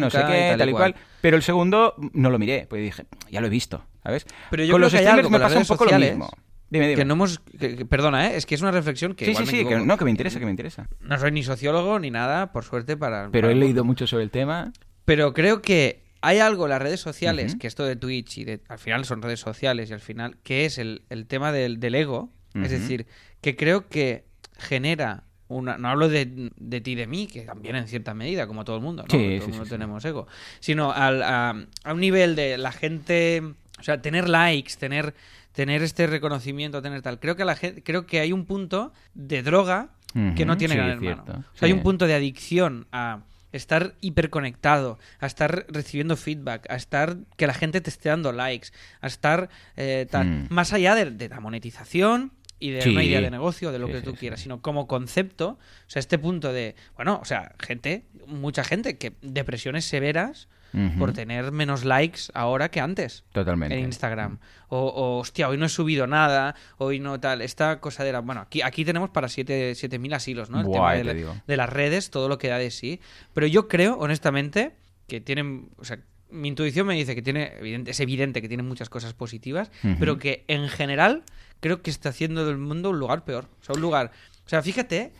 no sé qué, y tal y cual. Pero el segundo no lo miré, pues dije, ya lo he visto, ¿sabes? Pero yo con creo los que streamers algo me pasa un poco lo mismo. Dime, dime. Que no hemos... que- que- perdona, ¿eh? es que es una reflexión que sí, igual sí, me sí, que, no, que me interesa, que me interesa. No soy ni sociólogo ni nada, por suerte, para... Pero para- he leído mucho sobre el tema. Pero creo que hay algo en las redes sociales, que esto de Twitch y de, al final son redes sociales y al final, que es el, el tema del, del ego. Es decir, que creo que genera una... No hablo de, de ti y de mí, que también en cierta medida, como todo el mundo, ¿no? Sí, Porque sí, todo el mundo sí. tenemos ego. Sino al- a, a un nivel de la gente... O sea, tener likes, tener tener este reconocimiento, tener tal. Creo que la gente, creo que hay un punto de droga que no tiene gran hermano. cierto. O sea, hay un punto de adicción a estar hiperconectado, a estar recibiendo feedback, a estar que la gente te esté dando likes, a estar eh, tal, Mm. más allá de, de la monetización y de Sí. una idea de negocio, de lo Sí, que tú quieras, sino como concepto, o sea, este punto de, bueno, o sea, gente, mucha gente que depresiones severas por tener menos likes ahora que antes Totalmente. en Instagram. O, o, hostia, hoy no he subido nada, hoy no tal. Esta cosa de la. Bueno, aquí, aquí tenemos para 7 siete, 7.000 asilos, ¿no? El tema de, la- de las redes, todo lo que da de sí. Pero yo creo, honestamente, que tienen. O sea, mi intuición me dice que tiene. evidente- es evidente que tiene muchas cosas positivas, pero que en general creo que está haciendo del mundo un lugar peor. O sea, un lugar. O sea, fíjate,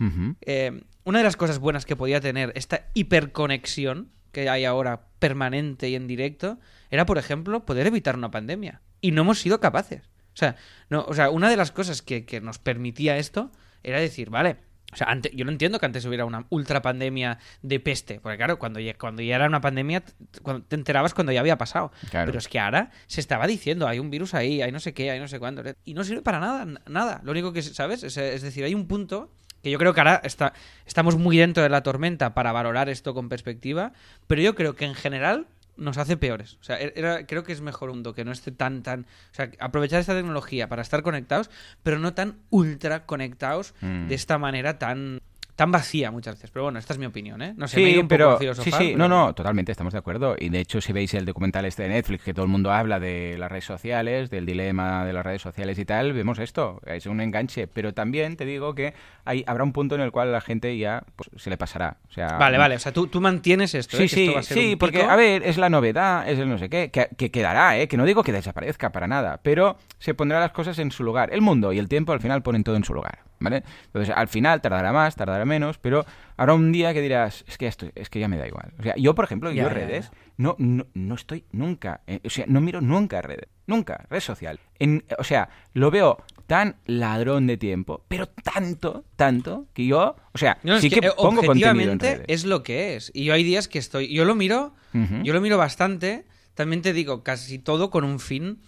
eh, una de las cosas buenas que podía tener esta hiperconexión que hay ahora permanente y en directo era, por ejemplo, poder evitar una pandemia. Y no hemos sido capaces. O sea, no, o sea una de las cosas que, que nos permitía esto era decir, vale, o sea, ante- yo no entiendo que antes hubiera una ultra pandemia de peste, porque claro, cuando ya, cuando ya era una pandemia, cuando te enterabas cuando ya había pasado. Claro. Pero es que ahora se estaba diciendo, hay un virus ahí, hay no sé qué, hay no sé cuándo. Y no sirve para nada, nada. Lo único que, ¿sabes? Es, es decir, hay un punto que yo creo que ahora está, estamos muy dentro de la tormenta para valorar esto con perspectiva, pero yo creo que en general nos hace peores. O sea, er- era- creo que es mejor un mundo que no esté tan, tan... O sea, aprovechar esta tecnología para estar conectados, pero no tan ultra conectados Mm. de esta manera tan tan vacía muchas veces. Pero bueno, esta es mi opinión, ¿eh? No sé, me he Sí, ido un poco pero a sí, sí, pero- no, no, totalmente, estamos de acuerdo. Y de hecho, si veis el documental este de Netflix, que todo el mundo habla de las redes sociales, del dilema de las redes sociales y tal, vemos esto, es un enganche. Pero también te digo que hay, habrá un punto en el cual la gente ya pues, se le pasará. O sea, Vale, vale, o sea, tú, tú mantienes esto, Sí, ¿eh? Esto sí, va a ser sí, un porque, pico. a ver, es la novedad, es el no sé qué, que, que quedará, ¿eh? Que no digo que desaparezca para nada, pero se pondrá las cosas en su lugar. El mundo y el tiempo al final ponen todo en su lugar, ¿vale? Entonces, al final tardará más, tardará menos, pero habrá un día que dirás, es que esto, es que ya me da igual. O sea, yo, por ejemplo, Ya, yo ya, redes, ya. No, no, no estoy nunca, eh, o sea, no miro nunca redes, nunca, red social. En, o sea, lo veo tan ladrón de tiempo, pero tanto, tanto, que yo, o sea, No, es sí que, eh, pongo contenido en objetivamente redes. es lo que es. Y yo hay días que estoy. Yo lo miro. Yo lo miro bastante. También te digo, casi todo con un fin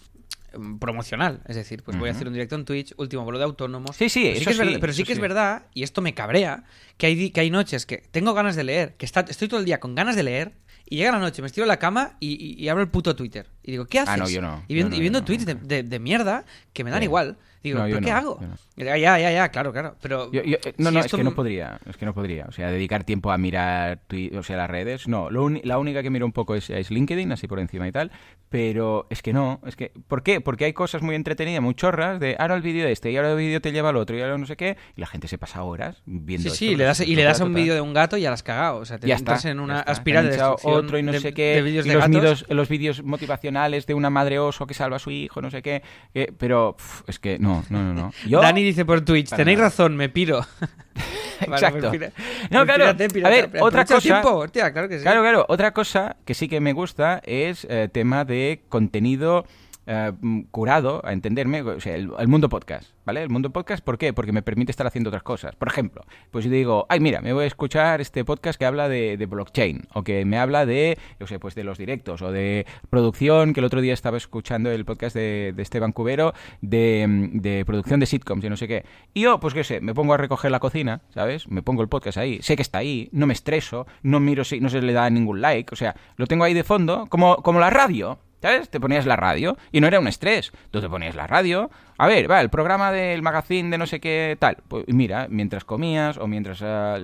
promocional. Es decir, pues voy a hacer un directo en Twitch, último vuelo de autónomos. Sí, sí, Pero eso que es sí, verdad- pero sí que es sí. verdad, y esto me cabrea, que hay, que hay noches que tengo ganas de leer, que está, estoy todo el día con ganas de leer, y llega la noche, me estiro en la cama y, y- y abro el puto Twitter. Y digo, ¿qué haces? Ah, no, yo no. Y viendo, Yo no, y viendo yo no, tweets de, nunca. de- de mierda que me dan Sí. igual. Digo, No, ¿pero qué no, hago? no. Ya, ya, ya, claro, claro. Pero Yo- yo- eh, no, si no, es que no podría, es que no podría. O sea, dedicar tiempo a mirar o sea, las redes, no. Lo la única que miro un poco es, es LinkedIn, así por encima y tal. Pero es que no, es que... ¿Por qué? Porque hay cosas muy entretenidas, muy chorras, de ahora el vídeo de este, y ahora el vídeo te lleva al otro, y ahora no sé qué, y la gente se pasa horas viendo Sí, esto, sí, le das, y le das a un vídeo de un gato y ya la has cagado. O sea, te Ya entras está, en una espiral de otro y no de, sé qué, de de los, los vídeos motivacionales de una madre oso que salva a su hijo, no sé qué. pero es que no, no, no. no. Yo, Dani dice por Twitch, tenéis nada. razón, me piro. Exacto. No, claro, a ver, otra cosa- tiempo, hostia, claro que sí. Claro, claro. Otra cosa que sí que me gusta es eh, tema de contenido eh, curado, a entenderme, o sea, el, mundo podcast, ¿vale? El mundo podcast, ¿por qué? Porque me permite estar haciendo otras cosas. Por ejemplo, pues yo digo, ay, mira, me voy a escuchar este podcast que habla de, blockchain, o que me habla de, yo sé, pues de los directos, o de producción, que el otro día estaba escuchando el podcast de, de Esteban Cubero, de, de producción de sitcoms y no sé qué. Y yo, pues qué sé, me pongo a recoger la cocina, ¿sabes? Me pongo el podcast ahí, sé que está ahí, no me estreso, no miro si no se le da ningún like, o sea, lo tengo ahí de fondo, como, como la radio. ¿Sabes? Te ponías la radio y no era un estrés. Tú te ponías la radio. A ver, va, el programa del magazine de no sé qué tal. Pues mira, mientras comías o mientras ah,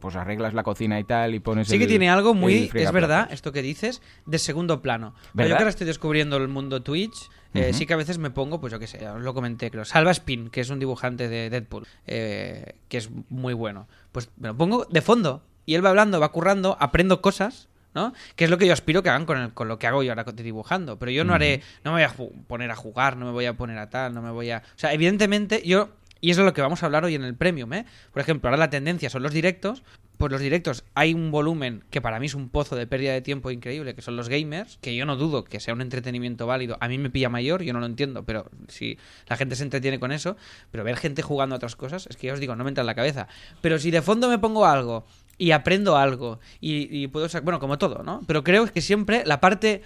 pues arreglas la cocina y tal y pones Sí que tiene algo muy, es verdad, esto que dices, de segundo plano. Pero yo que ahora estoy descubriendo el mundo Twitch, eh, sí que a veces me pongo, pues yo qué sé, os lo comenté, creo. Salva Spin, que es un dibujante de Deadpool, eh, que es muy bueno. Pues me lo pongo de fondo y él va hablando, va currando, aprendo cosas. ¿No? Que es lo que yo aspiro que hagan con, el- con lo que hago yo ahora dibujando. Pero yo no haré, no me voy a poner a jugar, no me voy a poner a tal, no me voy a... O sea, evidentemente yo, y eso es lo que vamos a hablar hoy en el Premium, ¿eh? Por ejemplo, ahora la tendencia son los directos, pues los directos hay un volumen que para mí es un pozo de pérdida de tiempo increíble, que son los gamers, que yo no dudo que sea un entretenimiento válido. A mí me pilla mayor, yo no lo entiendo, pero si la gente se entretiene con eso, pero ver gente jugando a otras cosas, es que ya os digo, no me entra en la cabeza. Pero si de fondo me pongo algo y aprendo algo y, y puedo sacar, bueno, como todo, ¿no? Pero creo que siempre la parte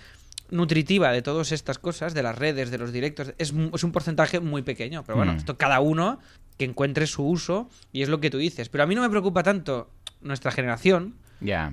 nutritiva de todas estas cosas, de las redes, de los directos, es, es un porcentaje muy pequeño. Pero bueno, Mm. esto cada uno que encuentre su uso y es lo que tú dices. Pero a mí no me preocupa tanto nuestra generación,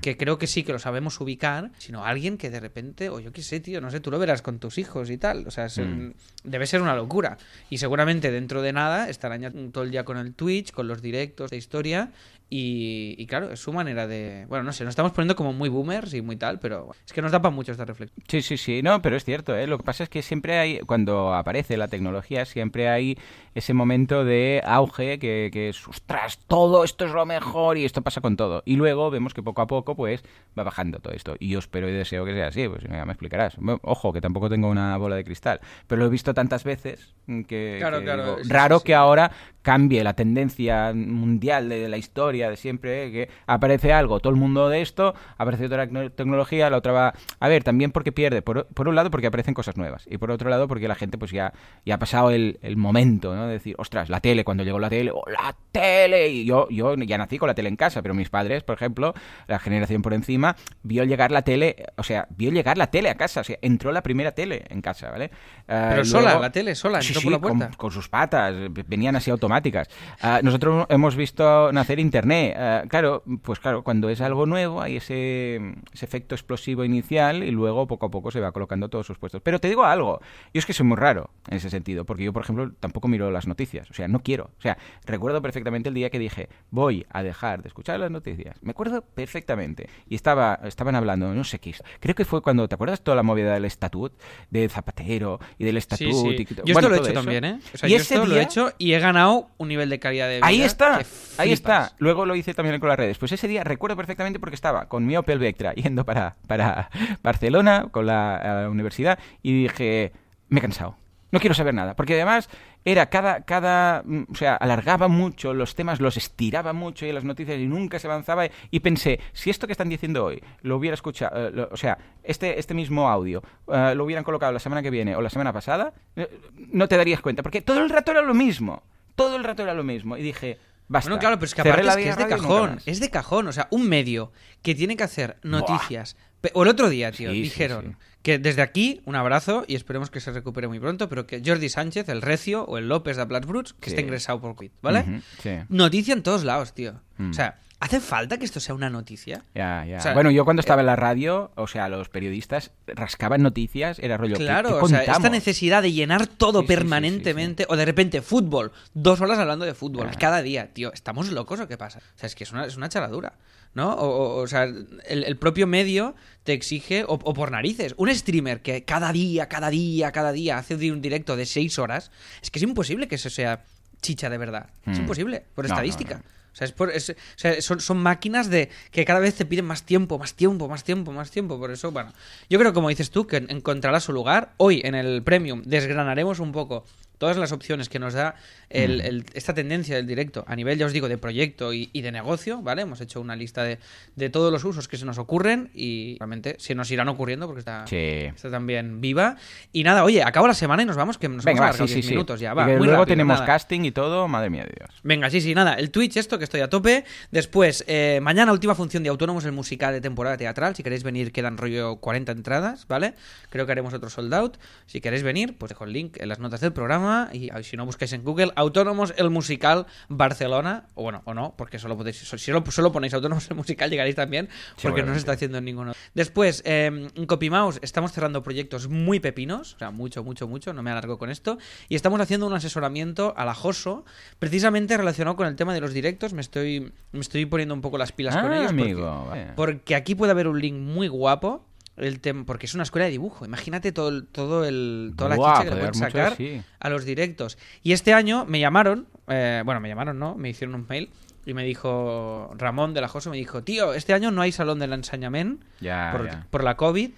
que creo que sí que lo sabemos ubicar, sino alguien que de repente, o yo qué sé, tío, no sé, tú lo verás con tus hijos y tal. O sea, es- Mm. debe ser una locura. Y seguramente dentro de nada estarán ya todo el día con el Twitch, con los directos de historia. Y, y claro, es su manera de. Bueno, no sé, nos estamos poniendo como muy boomers y muy tal, pero es que nos da para mucho esta reflexión. Sí, sí, sí, no, pero es cierto, ¿eh? Lo que pasa es que siempre hay, cuando aparece la tecnología, siempre hay ese momento de auge que, que es, ostras, todo esto es lo mejor y esto pasa con todo. Y luego vemos que poco a poco, pues, va bajando todo esto. Y yo espero y deseo que sea así, pues ya me explicarás. Bueno, Ojo, que tampoco tengo una bola de cristal, pero lo he visto tantas veces que, Claro, que claro, digo, sí, raro sí, sí. que ahora cambie la tendencia mundial de, la historia de siempre, ¿eh? que aparece algo, todo el mundo de esto, aparece otra tecno- tecnología, la otra va... A ver, también porque pierde, por, por un lado porque aparecen cosas nuevas, y por otro lado porque la gente pues ya, ya ha pasado el, el momento, ¿no? De decir, ostras, la tele, cuando llegó la tele, ¡oh, la tele! Y yo, yo ya nací con la tele en casa, pero mis padres, por ejemplo, la generación por encima, vio llegar la tele, o sea, vio llegar la tele a casa, o sea, entró la primera tele en casa, ¿vale? Ah, Pero sola, luego- la tele, sola, entró sí, por la con- puerta. con sus patas, venían así automáticas. Ah, nosotros hemos visto nacer Internet. Ah, claro, pues claro, cuando es algo nuevo hay ese, ese efecto explosivo inicial y luego poco a poco se va colocando todos sus puestos. Pero te digo algo, yo es que soy muy raro en ese sentido, porque yo, por ejemplo, tampoco miro las noticias. O sea, no quiero. O sea, recuerdo perfectamente el día que dije, voy a dejar de escuchar las noticias. Me acuerdo perfectamente. Y estaba, estaban hablando, no sé qué, creo que fue cuando, ¿te acuerdas toda la movida del estatut? De Zapatero y del estatut. Sí, sí. y- Yo bueno, esto lo he hecho eso. también, ¿eh? O sea, y yo ese esto lo he hecho y he ganado un nivel de calidad de vida. Ahí está, ahí está. flipas. Luego lo hice también con las redes. Pues ese día recuerdo perfectamente porque estaba con mi Opel Vectra yendo para, para Barcelona con la, universidad y dije, me he cansado. No quiero saber nada, porque además era cada, cada, mm, o sea, alargaba mucho los temas, los estiraba mucho y las noticias y nunca se avanzaba y pensé, si esto que están diciendo hoy lo hubiera escuchado, eh, o sea, este, este mismo audio eh, lo hubieran colocado la semana que viene o la semana pasada, eh, no te darías cuenta, porque todo el rato era lo mismo, todo el rato era lo mismo y dije, basta. Bueno, claro, pero es que aparte es que es de cajón. Es de cajón. O sea, un medio que tiene que hacer noticias. O el otro día, tío, Sí, dijeron sí. que desde aquí, un abrazo y esperemos que se recupere muy pronto, pero que Jordi Sánchez, el Recio o el López de Plattsburgh, que está ingresado por COVID, ¿vale? Sí. Noticia en todos lados, tío. Mm. O sea, ¿hace falta que esto sea una noticia? Ya, ya. O sea, bueno, yo cuando estaba en la radio, o sea, los periodistas rascaban noticias, era rollo. ¿qué- Claro, qué o sea, esta necesidad de llenar todo Sí, sí, sí, permanentemente, o de repente fútbol, dos horas hablando de fútbol Ah. cada día, tío, ¿estamos locos o qué pasa? O sea, es que es una, es una charadura, ¿no? O, o- o sea, el, el propio medio te exige, o, o por narices, un streamer que cada día, cada día, cada día hace un directo de seis horas, es que es imposible que eso sea chicha de verdad, es Hmm. imposible, por No, no, estadística. no. O sea, es por- o sea, son, son máquinas de que cada vez te piden más tiempo, más tiempo, más tiempo, más tiempo. Por eso, bueno, yo creo, como dices tú, que encontrará su lugar. Hoy, en el Premium, desgranaremos un poco todas las opciones que nos da el- el- esta tendencia del directo a nivel, ya os digo, de proyecto y, y de negocio, ¿vale? Hemos hecho una lista de, de todos los usos que se nos ocurren y realmente se nos irán ocurriendo porque está, Sí. está también viva. Y nada, oye, acaba la semana y nos vamos, que nos Venga, hemos va, alargado sí, 10 sí, minutos ya. Y Va, que muy luego rápido, tenemos nada. casting y todo, madre mía de Dios. Venga, sí, sí, nada. El Twitch, esto que estoy a tope. Después, eh, mañana, última función de Autónomos, el musical de temporada teatral. Si queréis venir, quedan rollo 40 entradas, ¿vale? Creo que haremos otro sold out. Si queréis venir, pues dejo el link en las notas del programa. Y ah, si no, buscáis en Google Autónomos, el musical Barcelona. O bueno, o no, porque solo podéis. Si solo, solo ponéis Autónomos, el musical, llegaréis también. Porque no se está haciendo en ninguno. Después, eh, en CopyMouse, estamos cerrando proyectos muy pepinos. O sea, mucho, mucho, mucho. No me alargo con esto. Y estamos haciendo un asesoramiento alajoso, precisamente relacionado con el tema de los directos. Me estoy, me estoy poniendo un poco las pilas con Ah, ellos. porque- amigo. vale. porque aquí puede haber un link muy guapo. El tem- porque es una escuela de dibujo. Imagínate todo el, todo el, toda la chicha que le puede pueden mucho, sacar sí. a los directos. Y este año me llamaron, eh, bueno, me llamaron, ¿no? Me hicieron un mail y me dijo, Ramón de la Joso me dijo, tío, este año no hay salón del enseñamiento Ya, por, por la COVID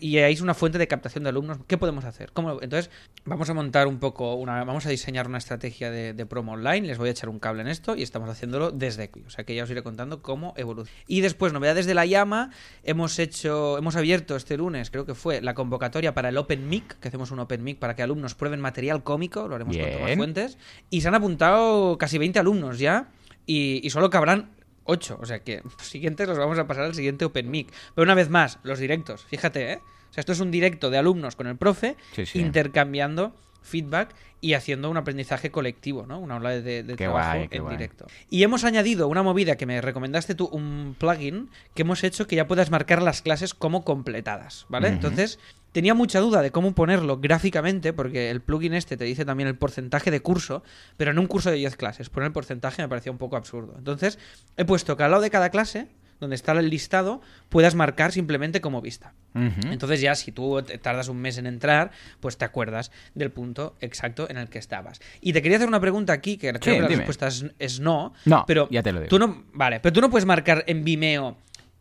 y hay una fuente de captación de alumnos. ¿Qué podemos hacer? ¿Cómo Entonces, vamos a montar un poco, una, vamos a diseñar una estrategia de, de promo online. Les voy a echar un cable en esto y estamos haciéndolo desde aquí. O sea que ya os iré contando cómo evoluciona. Y después, novedades de la llama. Hemos hecho, hemos abierto este lunes, creo que fue, la convocatoria para el Open Mic, que hacemos un Open Mic para que alumnos prueben material cómico. Lo haremos con Bien. Tomás Fuentes. Y se han apuntado casi 20 alumnos ya. Y, y solo cabrán 8. O sea que los siguientes los vamos a pasar al siguiente Open Mic. Pero una vez más, los directos, fíjate, ¿eh? O sea, esto es un directo de alumnos con el profe, Sí, sí. intercambiando feedback y haciendo un aprendizaje colectivo, ¿no? Una ola de, trabajo guay, en guay. directo. Y hemos añadido una movida que me recomendaste tú, un plugin que hemos hecho que ya puedas marcar las clases como completadas, ¿vale? Entonces, tenía mucha duda de cómo ponerlo gráficamente, porque el plugin este te dice también el porcentaje de curso, pero en un curso de 10 clases. Poner el porcentaje me parecía un poco absurdo. Entonces, he puesto que al lado de cada clase, donde está el listado, puedas marcar simplemente como vista. Entonces ya si tú tardas un mes en entrar, pues te acuerdas del punto exacto en el que estabas. Y te quería hacer una pregunta aquí, que creo que la dime. respuesta es, es no. No, pero ya te lo digo. Tú no, vale, pero tú no puedes marcar en Vimeo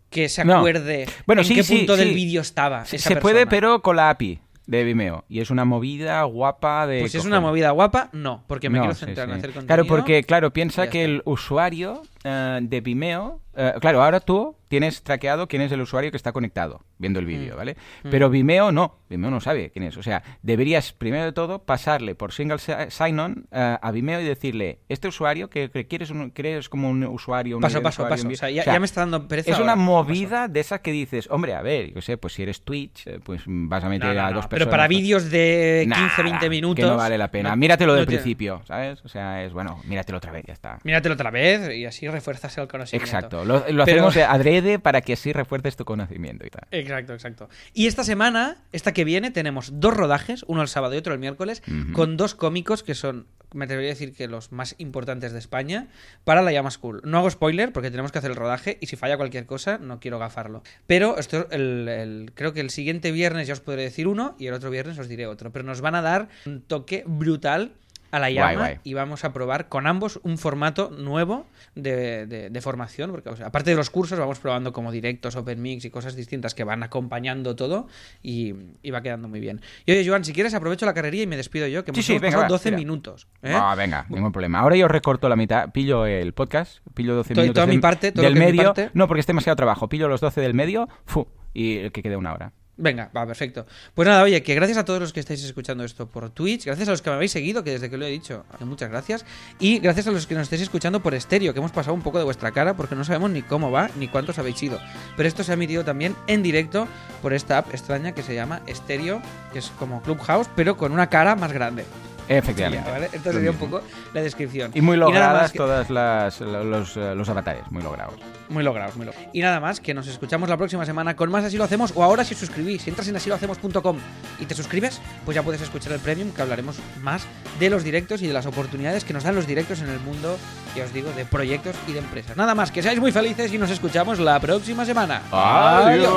que se No. acuerde Bueno, en sí, qué sí, punto del sí. vídeo estaba. Se, esa se puede, pero con la API de Vimeo. Y es una movida guapa de. Pues si es una movida guapa, no, porque me No, quiero sí, centrar en sí. hacer contenido. Claro, porque, claro, piensa que el usuario eh, de Vimeo. eh, claro, ahora tú tienes traqueado quién es el usuario que está conectado viendo el vídeo, Mm. ¿vale? Pero Vimeo no. Vimeo no sabe quién es. O sea, deberías, primero de todo, pasarle por single si- sign-on eh, a Vimeo y decirle: Este usuario que, que quieres, un- quieres como un usuario. Un Paso, paso, usuario, paso. O sea, ya, ya me está dando pereza. es una movida de esas que dices, hombre, a ver, yo sé, pues si eres Twitch, pues vas a meter no, a no, dos personas. Pero para vídeos de 15, Nada, 20 minutos. Que no vale la pena. míratelo del principio, ¿sabes? O sea, es bueno, míratelo otra vez, ya está. Míratelo otra vez y así refuerzas el conocimiento. Exacto. Lo, lo Pero- hacemos de adrede para que así refuerces tu conocimiento y tal. Exacto, exacto. Y esta semana, esta que viene, tenemos dos rodajes, uno el sábado y otro el miércoles, con dos cómicos que son, me atrevería a decir que los más importantes de España para la Llama School. No hago spoiler porque tenemos que hacer el rodaje y si falla cualquier cosa no quiero gafarlo. Pero esto, el, el- creo que el siguiente viernes ya os podré decir uno y el otro viernes os diré otro. Pero nos van a dar un toque brutal a la llama Guay, guay. y vamos a probar con ambos un formato nuevo de, de- de formación, porque o sea, aparte de los cursos vamos probando como directos, open mix y cosas distintas que van acompañando todo y, y va quedando muy bien. Y oye, Joan, si quieres aprovecho la carrería y me despido yo, que Sí, hemos, sí, venga, pasado va, 12 tira. minutos. ¿eh? Ah, venga, ningún problema. Ahora yo recorto la mitad, pillo el podcast, pillo 12 Todo- minutos toda mi del, parte, todo del es mi medio. parte. No, porque es demasiado trabajo. Pillo los 12 del medio, fu, y el que quede una hora. Venga, va, perfecto. Pues nada, oye, que gracias a todos los que estáis escuchando esto por Twitch, gracias a los que me habéis seguido, que desde que lo he dicho, muchas gracias, y gracias a los que nos estáis escuchando por estéreo, que hemos pasado un poco de vuestra cara porque no sabemos ni cómo va ni cuántos habéis ido. Pero esto se ha emitido también en directo por esta app extraña que se llama Estéreo, que es como Clubhouse, pero con una cara más grande. Efectivamente. ¿vale? Lo sería un poco la descripción. Y muy logradas que- todas las los, eh, los avatares, muy logrados. Muy logrados, muy logrados. Y nada más, que nos escuchamos la próxima semana con más Así lo hacemos. O ahora si suscribís, si entras en asilohacemos.com y te suscribes, pues ya puedes escuchar el premium que hablaremos más de los directos y de las oportunidades que nos dan los directos en el mundo, ya os digo, de proyectos y de empresas. Nada más, que seáis muy felices y nos escuchamos la próxima semana. Adiós.